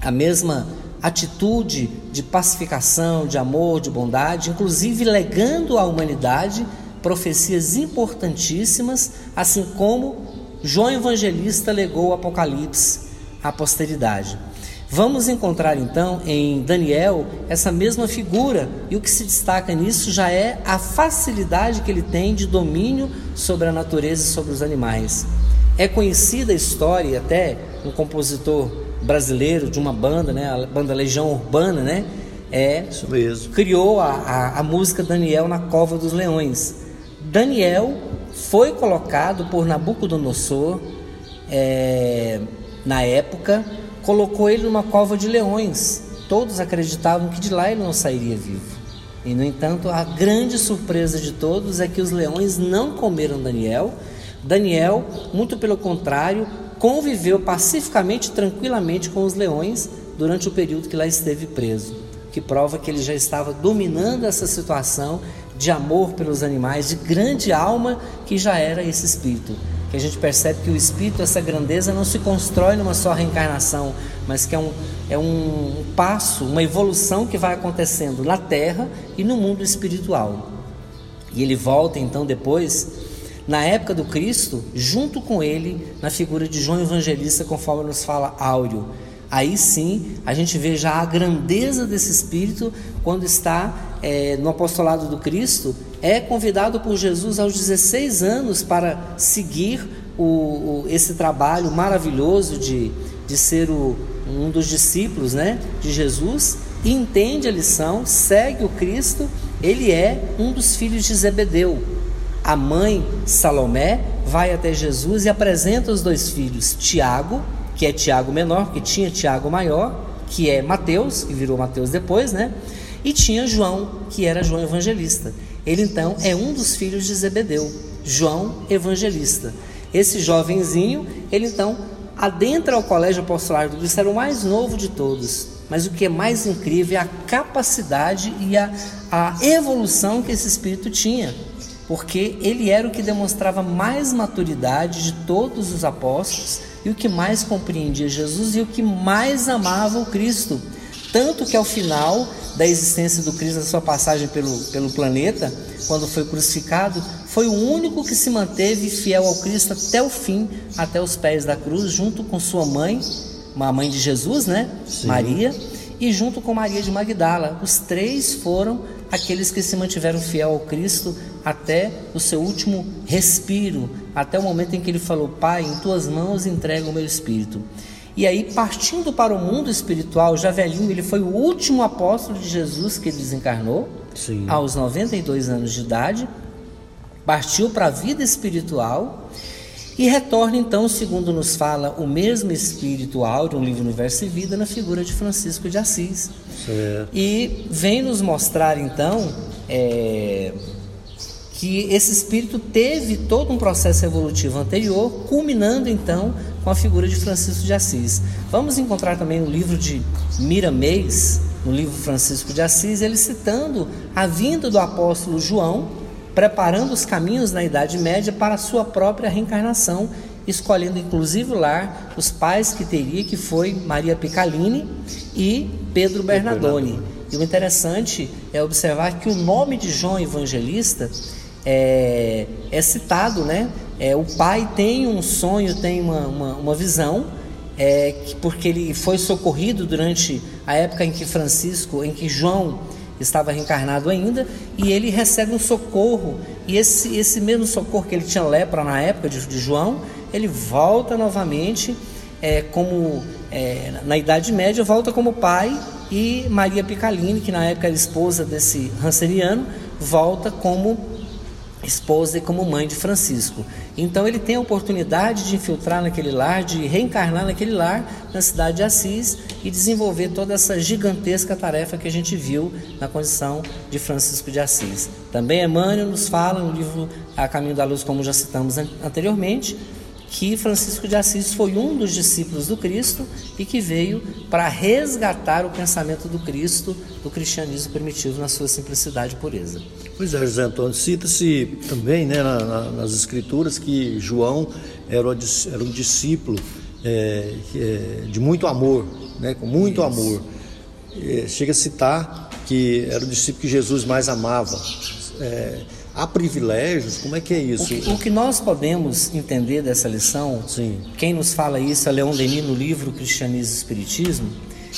a mesma atitude de pacificação, de amor, de bondade, inclusive legando à humanidade profecias importantíssimas, assim como João Evangelista legou o Apocalipse à posteridade. Vamos encontrar então em Daniel essa mesma figura, e o que se destaca nisso já é a facilidade que ele tem de domínio sobre a natureza e sobre os animais. É conhecida a história, até um compositor brasileiro de uma banda, né, a banda Legião Urbana, né, é, Isso mesmo. criou a, a, a música Daniel na Cova dos Leões. Daniel foi colocado por Nabucodonosor é, na época colocou ele numa cova de leões. Todos acreditavam que de lá ele não sairia vivo. E, no entanto, a grande surpresa de todos é que os leões não comeram Daniel. Daniel, muito pelo contrário, conviveu pacificamente, tranquilamente com os leões durante o período que lá esteve preso, que prova que ele já estava dominando essa situação de amor pelos animais, de grande alma que já era esse espírito que a gente percebe que o espírito, essa grandeza, não se constrói numa só reencarnação, mas que é um, é um passo, uma evolução que vai acontecendo na terra e no mundo espiritual. E ele volta então depois, na época do Cristo, junto com ele, na figura de João Evangelista, conforme nos fala Áureo. Aí sim a gente vê já a grandeza desse espírito quando está é, no apostolado do Cristo, é convidado por Jesus aos 16 anos para seguir o, o, esse trabalho maravilhoso de, de ser o, um dos discípulos né, de Jesus, entende a lição, segue o Cristo, ele é um dos filhos de Zebedeu. A mãe Salomé vai até Jesus e apresenta os dois filhos, Tiago, que é Tiago menor, que tinha Tiago maior, que é Mateus, que virou Mateus depois, né? E tinha João, que era João Evangelista. Ele então é um dos filhos de Zebedeu, João Evangelista. Esse jovenzinho, ele então adentra ao colégio apostolar do Cristo, era o mais novo de todos. Mas o que é mais incrível é a capacidade e a, a evolução que esse espírito tinha, porque ele era o que demonstrava mais maturidade de todos os apóstolos e o que mais compreendia Jesus e o que mais amava o Cristo. Tanto que ao final da existência do Cristo, da sua passagem pelo, pelo planeta, quando foi crucificado, foi o único que se manteve fiel ao Cristo até o fim, até os pés da cruz, junto com sua mãe, a mãe de Jesus, né? Sim. Maria, e junto com Maria de Magdala. Os três foram aqueles que se mantiveram fiel ao Cristo até o seu último respiro, até o momento em que ele falou: Pai, em tuas mãos entrego o meu espírito. E aí, partindo para o mundo espiritual, já velhinho, ele foi o último apóstolo de Jesus que ele desencarnou, Sim. aos 92 anos de idade, partiu para a vida espiritual e retorna então, segundo nos fala o mesmo espírito áureo, um livro Universo e Vida, na figura de Francisco de Assis. Certo. E vem nos mostrar então é, que esse espírito teve todo um processo evolutivo anterior, culminando então com a figura de Francisco de Assis. Vamos encontrar também no livro de Miramês, no livro Francisco de Assis, ele citando a vinda do apóstolo João, preparando os caminhos na Idade Média para a sua própria reencarnação, escolhendo inclusive lá os pais que teria, que foi Maria Picalini e Pedro Bernardoni. E o interessante é observar que o nome de João Evangelista é, é citado, né? É, o pai tem um sonho, tem uma, uma, uma visão, é, porque ele foi socorrido durante a época em que Francisco, em que João estava reencarnado ainda, e ele recebe um socorro, e esse, esse mesmo socorro que ele tinha lepra na época de, de João, ele volta novamente é, como é, na Idade Média, volta como pai, e Maria Picalini, que na época era esposa desse Ranceniano, volta como esposa e como mãe de Francisco. Então ele tem a oportunidade de infiltrar naquele lar, de reencarnar naquele lar, na cidade de Assis e desenvolver toda essa gigantesca tarefa que a gente viu na condição de Francisco de Assis. Também Emmanuel nos fala no livro A Caminho da Luz, como já citamos anteriormente, que Francisco de Assis foi um dos discípulos do Cristo e que veio para resgatar o pensamento do Cristo, do cristianismo primitivo na sua simplicidade e pureza. Pois é, José Antônio, cita-se também né, na, na, nas escrituras que João era, era um discípulo é, é, de muito amor, né, com muito Isso. amor. É, chega a citar que era o discípulo que Jesus mais amava. É, há privilégios? Como é que é isso? O que, o que nós podemos entender dessa lição, Sim. quem nos fala isso é Leon Denis no livro Cristianismo e Espiritismo,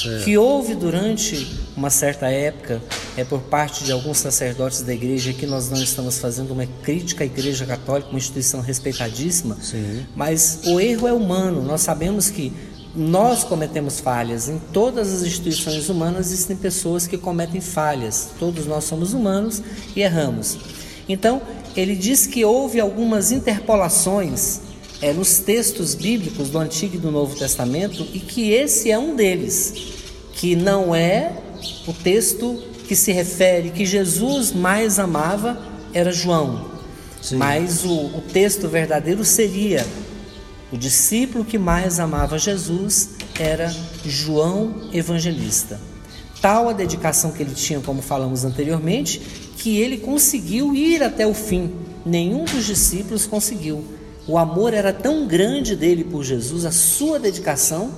é. que houve durante uma certa época, é por parte de alguns sacerdotes da igreja, que nós não estamos fazendo uma crítica à igreja católica, uma instituição respeitadíssima, Sim. mas o erro é humano. Nós sabemos que nós cometemos falhas. Em todas as instituições humanas existem pessoas que cometem falhas. Todos nós somos humanos e erramos. Então, ele diz que houve algumas interpolações é, nos textos bíblicos do Antigo e do Novo Testamento e que esse é um deles, que não é o texto que se refere que Jesus mais amava era João, Sim. mas o, o texto verdadeiro seria o discípulo que mais amava Jesus era João Evangelista. Tal a dedicação que ele tinha, como falamos anteriormente, que ele conseguiu ir até o fim. Nenhum dos discípulos conseguiu. O amor era tão grande dele por Jesus, a sua dedicação,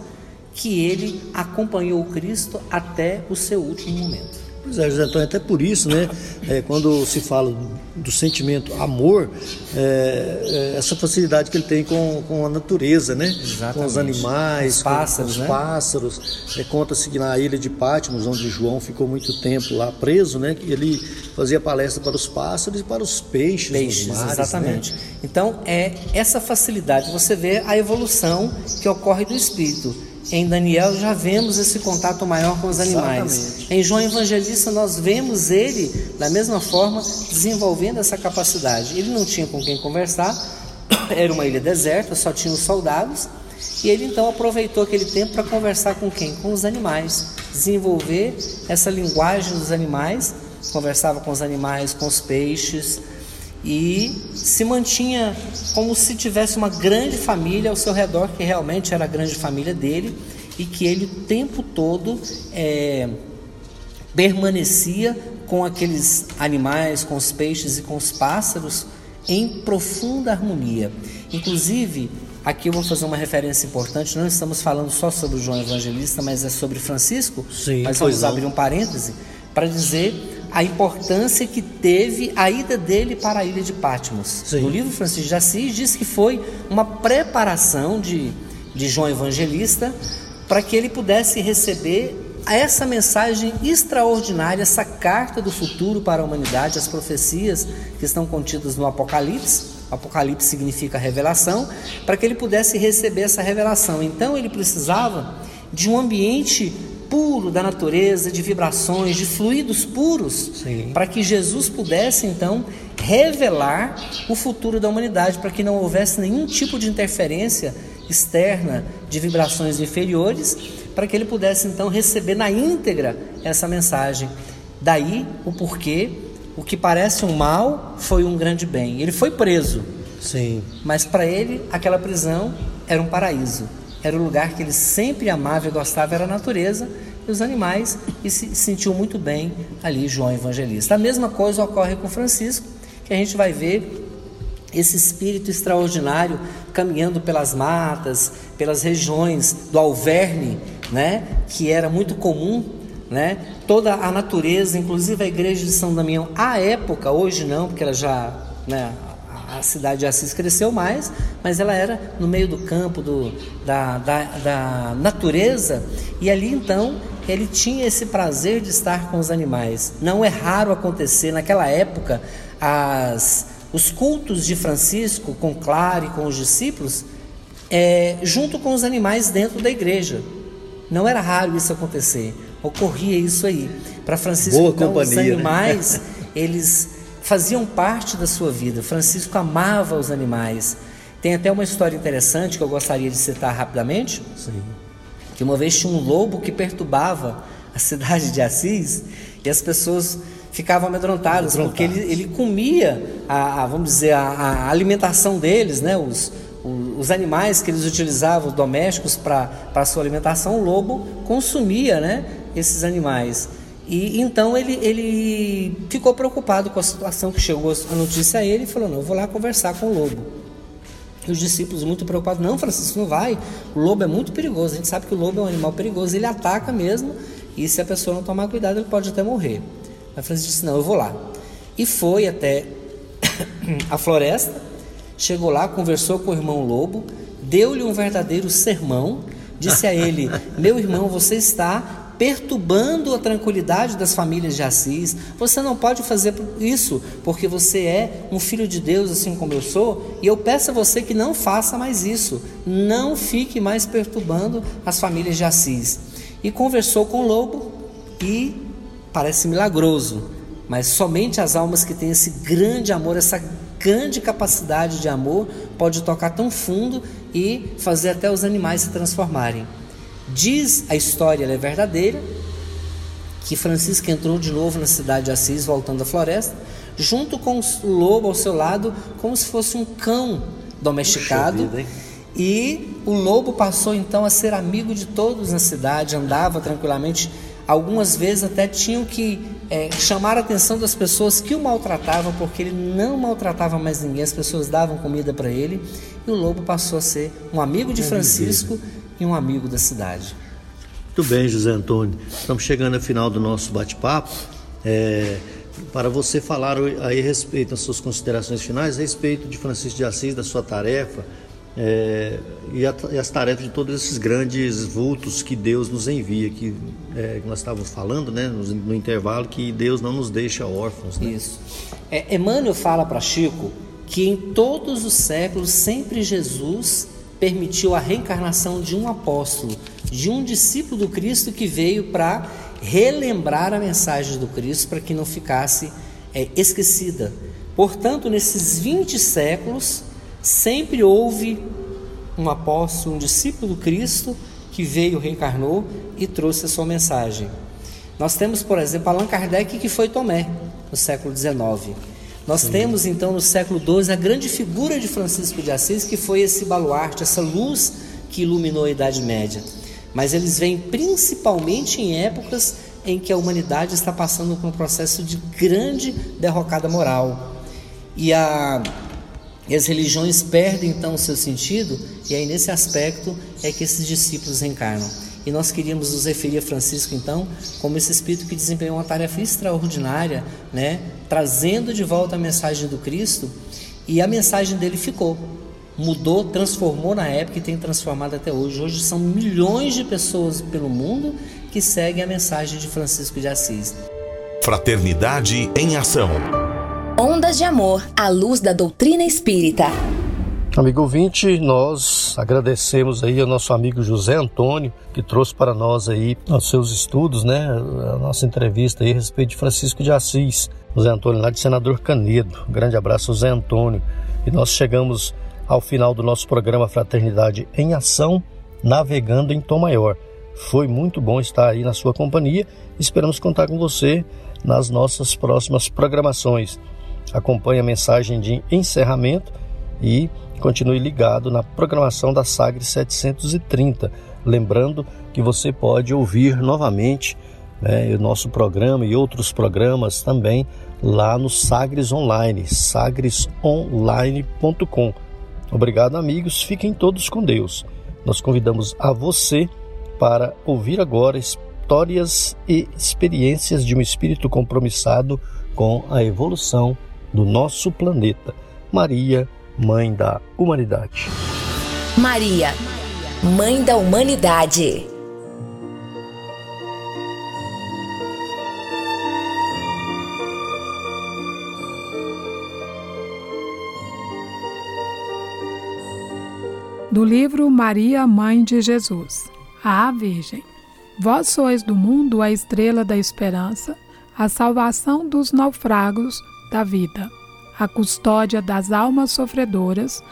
que ele acompanhou Cristo até o seu último momento. Pois é, José Antônio, até por isso, né, é, quando se fala do sentimento amor, é, é, essa facilidade que ele tem com, com a natureza, né? Exatamente. Com os animais, os pássaros, com os né? pássaros. É, Conta-se que na ilha de Patmos, onde João ficou muito tempo lá preso, né, ele fazia palestra para os pássaros e para os peixes. Peixes, mares, né? exatamente. Né? Então, é essa facilidade, você vê a evolução que ocorre do espírito em Daniel já vemos esse contato maior com os animais. Exatamente. Em João Evangelista nós vemos ele da mesma forma desenvolvendo essa capacidade. Ele não tinha com quem conversar, era uma ilha deserta, só tinha os soldados, e ele então aproveitou aquele tempo para conversar com quem? Com os animais, desenvolver essa linguagem dos animais, conversava com os animais, com os peixes, e se mantinha como se tivesse uma grande família ao seu redor, que realmente era a grande família dele, e que ele o tempo todo é, permanecia com aqueles animais, com os peixes e com os pássaros em profunda harmonia. Inclusive, aqui eu vou fazer uma referência importante, não estamos falando só sobre o João Evangelista, mas é sobre Francisco, Sim, mas vamos abrir um parêntese para dizer a importância que teve a ida dele para a ilha de Patmos. Sim. No livro Francisco de Assis diz que foi uma preparação de, de João Evangelista para que ele pudesse receber essa mensagem extraordinária, essa carta do futuro para a humanidade, as profecias que estão contidas no Apocalipse. Apocalipse significa revelação, para que ele pudesse receber essa revelação. Então ele precisava de um ambiente puro da natureza, de vibrações, de fluidos puros, para que Jesus pudesse então revelar o futuro da humanidade, para que não houvesse nenhum tipo de interferência externa de vibrações inferiores, para que ele pudesse então receber na íntegra essa mensagem. Daí o porquê o que parece um mal foi um grande bem. Ele foi preso. Sim. Mas para ele aquela prisão era um paraíso era o lugar que ele sempre amava e gostava, era a natureza e os animais, e se sentiu muito bem ali João Evangelista. A mesma coisa ocorre com Francisco, que a gente vai ver esse espírito extraordinário caminhando pelas matas, pelas regiões do Alverne, né, que era muito comum, né? Toda a natureza, inclusive a igreja de São Damião, à época, hoje não, porque ela já, né, a cidade de Assis cresceu mais, mas ela era no meio do campo, do, da, da, da natureza, e ali então ele tinha esse prazer de estar com os animais. Não é raro acontecer, naquela época, as, os cultos de Francisco com Clara e com os discípulos, é, junto com os animais dentro da igreja. Não era raro isso acontecer, ocorria isso aí. Para Francisco, Boa então, companhia, os né? animais, né? eles faziam parte da sua vida. Francisco amava os animais. Tem até uma história interessante que eu gostaria de citar rapidamente. Sim. Que uma vez tinha um lobo que perturbava a cidade de Assis e as pessoas ficavam amedrontadas, porque ele, ele comia, a, a vamos dizer, a, a, alimentação deles, né? os, os animais que eles utilizavam domésticos para a sua alimentação, o lobo consumia né, esses animais. E então ele, ele ficou preocupado com a situação que chegou a notícia a ele e falou: Não, eu vou lá conversar com o lobo. E os discípulos, muito preocupados: Não, Francisco, não vai. O lobo é muito perigoso. A gente sabe que o lobo é um animal perigoso, ele ataca mesmo. E se a pessoa não tomar cuidado, ele pode até morrer. Mas Francisco disse: Não, eu vou lá. E foi até a floresta, chegou lá, conversou com o irmão lobo, deu-lhe um verdadeiro sermão, disse a ele: Meu irmão, você está perturbando a tranquilidade das famílias de Assis. Você não pode fazer isso, porque você é um filho de Deus, assim como eu sou, e eu peço a você que não faça mais isso. Não fique mais perturbando as famílias de Assis. E conversou com o lobo e parece milagroso, mas somente as almas que têm esse grande amor, essa grande capacidade de amor, pode tocar tão fundo e fazer até os animais se transformarem. Diz a história, ela é verdadeira, que Francisco entrou de novo na cidade de Assis, voltando da floresta, junto com o lobo ao seu lado, como se fosse um cão domesticado. Vida, e o lobo passou então a ser amigo de todos na cidade, andava tranquilamente. Algumas vezes até tinham que é, chamar a atenção das pessoas que o maltratavam, porque ele não maltratava mais ninguém, as pessoas davam comida para ele. E o lobo passou a ser um amigo de Francisco e um amigo da cidade. Muito bem, José Antônio. Estamos chegando ao final do nosso bate-papo. É, para você falar aí a respeito das suas considerações finais, a respeito de Francisco de Assis, da sua tarefa é, e, a, e, as tarefas de todos esses grandes vultos que Deus nos envia, que é, nós estávamos falando né, no, no, intervalo, que Deus não nos deixa órfãos. Né? Isso. É, Emmanuel fala para Chico que em todos os séculos sempre Jesus permitiu a reencarnação de um apóstolo, de um discípulo do Cristo que veio para relembrar a mensagem do Cristo para que não ficasse é, esquecida. Portanto, nesses 20 séculos, sempre houve um apóstolo, um discípulo do Cristo que veio, reencarnou e trouxe a sua mensagem. Nós temos, por exemplo, Allan Kardec, que foi Tomé, no século XIX. Nós temos então no século XII a grande figura de Francisco de Assis, que foi esse baluarte, essa luz que iluminou a Idade Média. Mas eles vêm principalmente em épocas em que a humanidade está passando por um processo de grande derrocada moral. E, a, e as religiões perdem então o seu sentido, e aí nesse aspecto é que esses discípulos reencarnam. E nós queríamos nos referir a Francisco, então, como esse espírito que desempenhou uma tarefa extraordinária, né? trazendo de volta a mensagem do Cristo, e a mensagem dele ficou. Mudou, transformou na época e tem transformado até hoje. Hoje são milhões de pessoas pelo mundo que seguem a mensagem de Francisco de Assis. Fraternidade em Ação. Ondas de Amor à luz da doutrina espírita. Amigo ouvinte, nós agradecemos aí ao nosso amigo José Antônio, que trouxe para nós aí os seus estudos, né, a nossa entrevista aí a respeito de Francisco de Assis, José Antônio lá de Senador Canedo. Um grande abraço, José Antônio. E nós chegamos ao final do nosso programa Fraternidade em Ação, navegando em Tom Maior. Foi muito bom estar aí na sua companhia. Esperamos contar com você nas nossas próximas programações. Acompanhe a mensagem de encerramento e Continue ligado na programação da Sagres 730. Lembrando que você pode ouvir novamente né, o nosso programa e outros programas também lá no Sagres Online, sagresonline.com. Obrigado, amigos. Fiquem todos com Deus. Nós convidamos a você para ouvir agora histórias e experiências de um espírito compromissado com a evolução do nosso planeta. Maria Mãe da Humanidade. Maria, Mãe da Humanidade. Do livro Maria, Mãe de Jesus. A Virgem. Vós sois do mundo a estrela da esperança, a salvação dos naufragos da vida a custódia das almas sofredoras,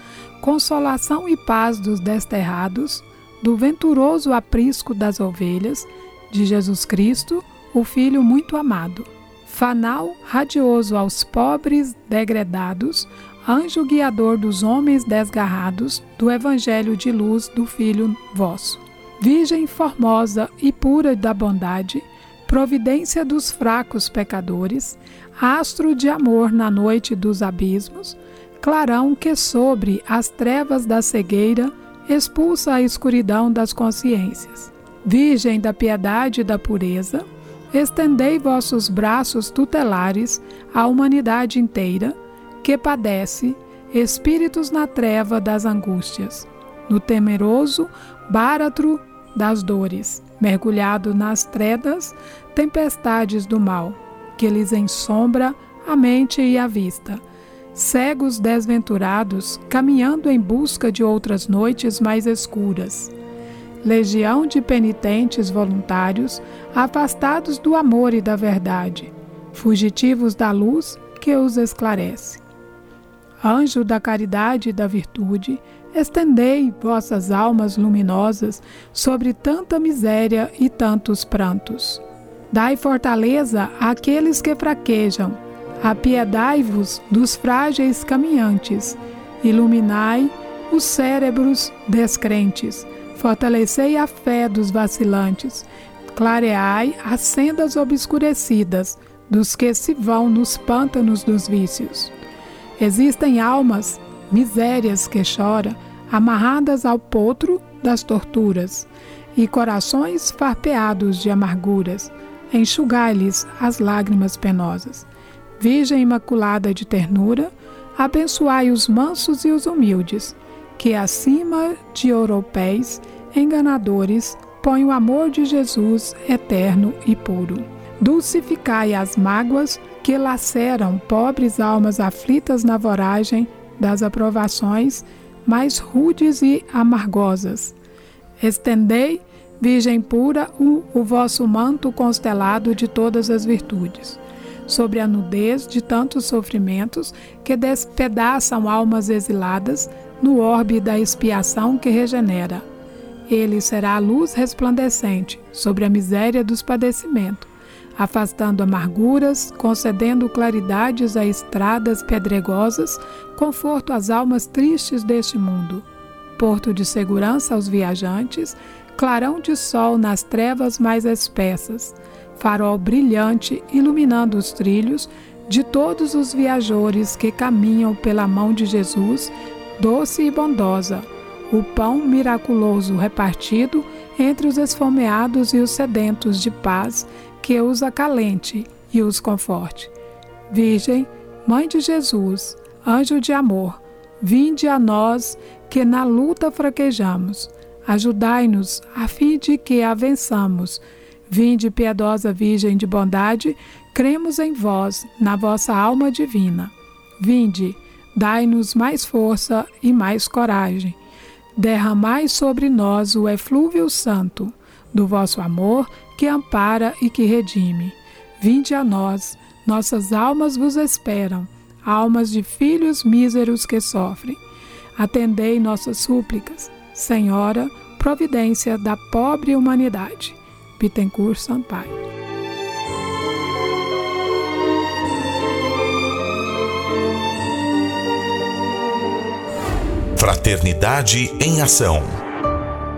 consolação e paz dos desterrados, do venturoso aprisco das ovelhas, de Jesus Cristo, o Filho muito amado. Fanal radioso aos pobres degredados, anjo guiador dos homens desgarrados do evangelho de luz do Filho vosso. Virgem formosa e pura da bondade, providência dos fracos pecadores, astro de amor na noite dos abismos, clarão que sobre as trevas da cegueira expulsa a escuridão das consciências. Virgem da piedade e da pureza, estendei vossos braços tutelares à humanidade inteira, que padece espíritos na treva das angústias, no temeroso báratro das dores, mergulhado nas tredas, tempestades do mal, que lhes ensombra a mente e a vista. Cegos desventurados, caminhando em busca de outras noites mais escuras. Legião de penitentes voluntários, afastados do amor e da verdade, fugitivos da luz que os esclarece. Anjo da caridade e da virtude, estendei vossas almas luminosas sobre tanta miséria e tantos prantos. Dai fortaleza àqueles que fraquejam, apiedai-vos dos frágeis caminhantes, iluminai os cérebros descrentes, fortalecei a fé dos vacilantes, clareai as sendas obscurecidas dos que se vão nos pântanos dos vícios. Existem almas, misérias que choram, amarradas ao potro das torturas, e corações farpeados de amarguras, enxugai-lhes as lágrimas penosas. Virgem Imaculada de ternura, abençoai os mansos e os humildes, que acima de europeus enganadores põe o amor de Jesus eterno e puro. Dulcificai as mágoas que laceram pobres almas aflitas na voragem das aprovações mais rudes e amargosas. Estendei, Virgem pura, o, o vosso manto constelado de todas as virtudes, sobre a nudez de tantos sofrimentos que despedaçam almas exiladas no orbe da expiação que regenera. Ele será a luz resplandecente sobre a miséria dos padecimentos, afastando amarguras, concedendo claridades a estradas pedregosas, conforto às almas tristes deste mundo, porto de segurança aos viajantes, clarão de sol nas trevas mais espessas, farol brilhante iluminando os trilhos de todos os viajores que caminham pela mão de Jesus, doce e bondosa, o pão miraculoso repartido entre os esfomeados e os sedentos de paz que os acalente e os conforte. Virgem, Mãe de Jesus, anjo de amor, vinde a nós que na luta fraquejamos. Ajudai-nos a fim de que a vençamos. Vinde, piedosa Virgem de bondade, cremos em vós, na vossa alma divina. Vinde, dai-nos mais força e mais coragem. Derramai sobre nós o eflúvio santo do vosso amor que ampara e que redime. Vinde a nós, nossas almas vos esperam, almas de filhos míseros que sofrem. Atendei nossas súplicas, Senhora, providência da pobre humanidade. Bittencourt Sampaio. Fraternidade em Ação.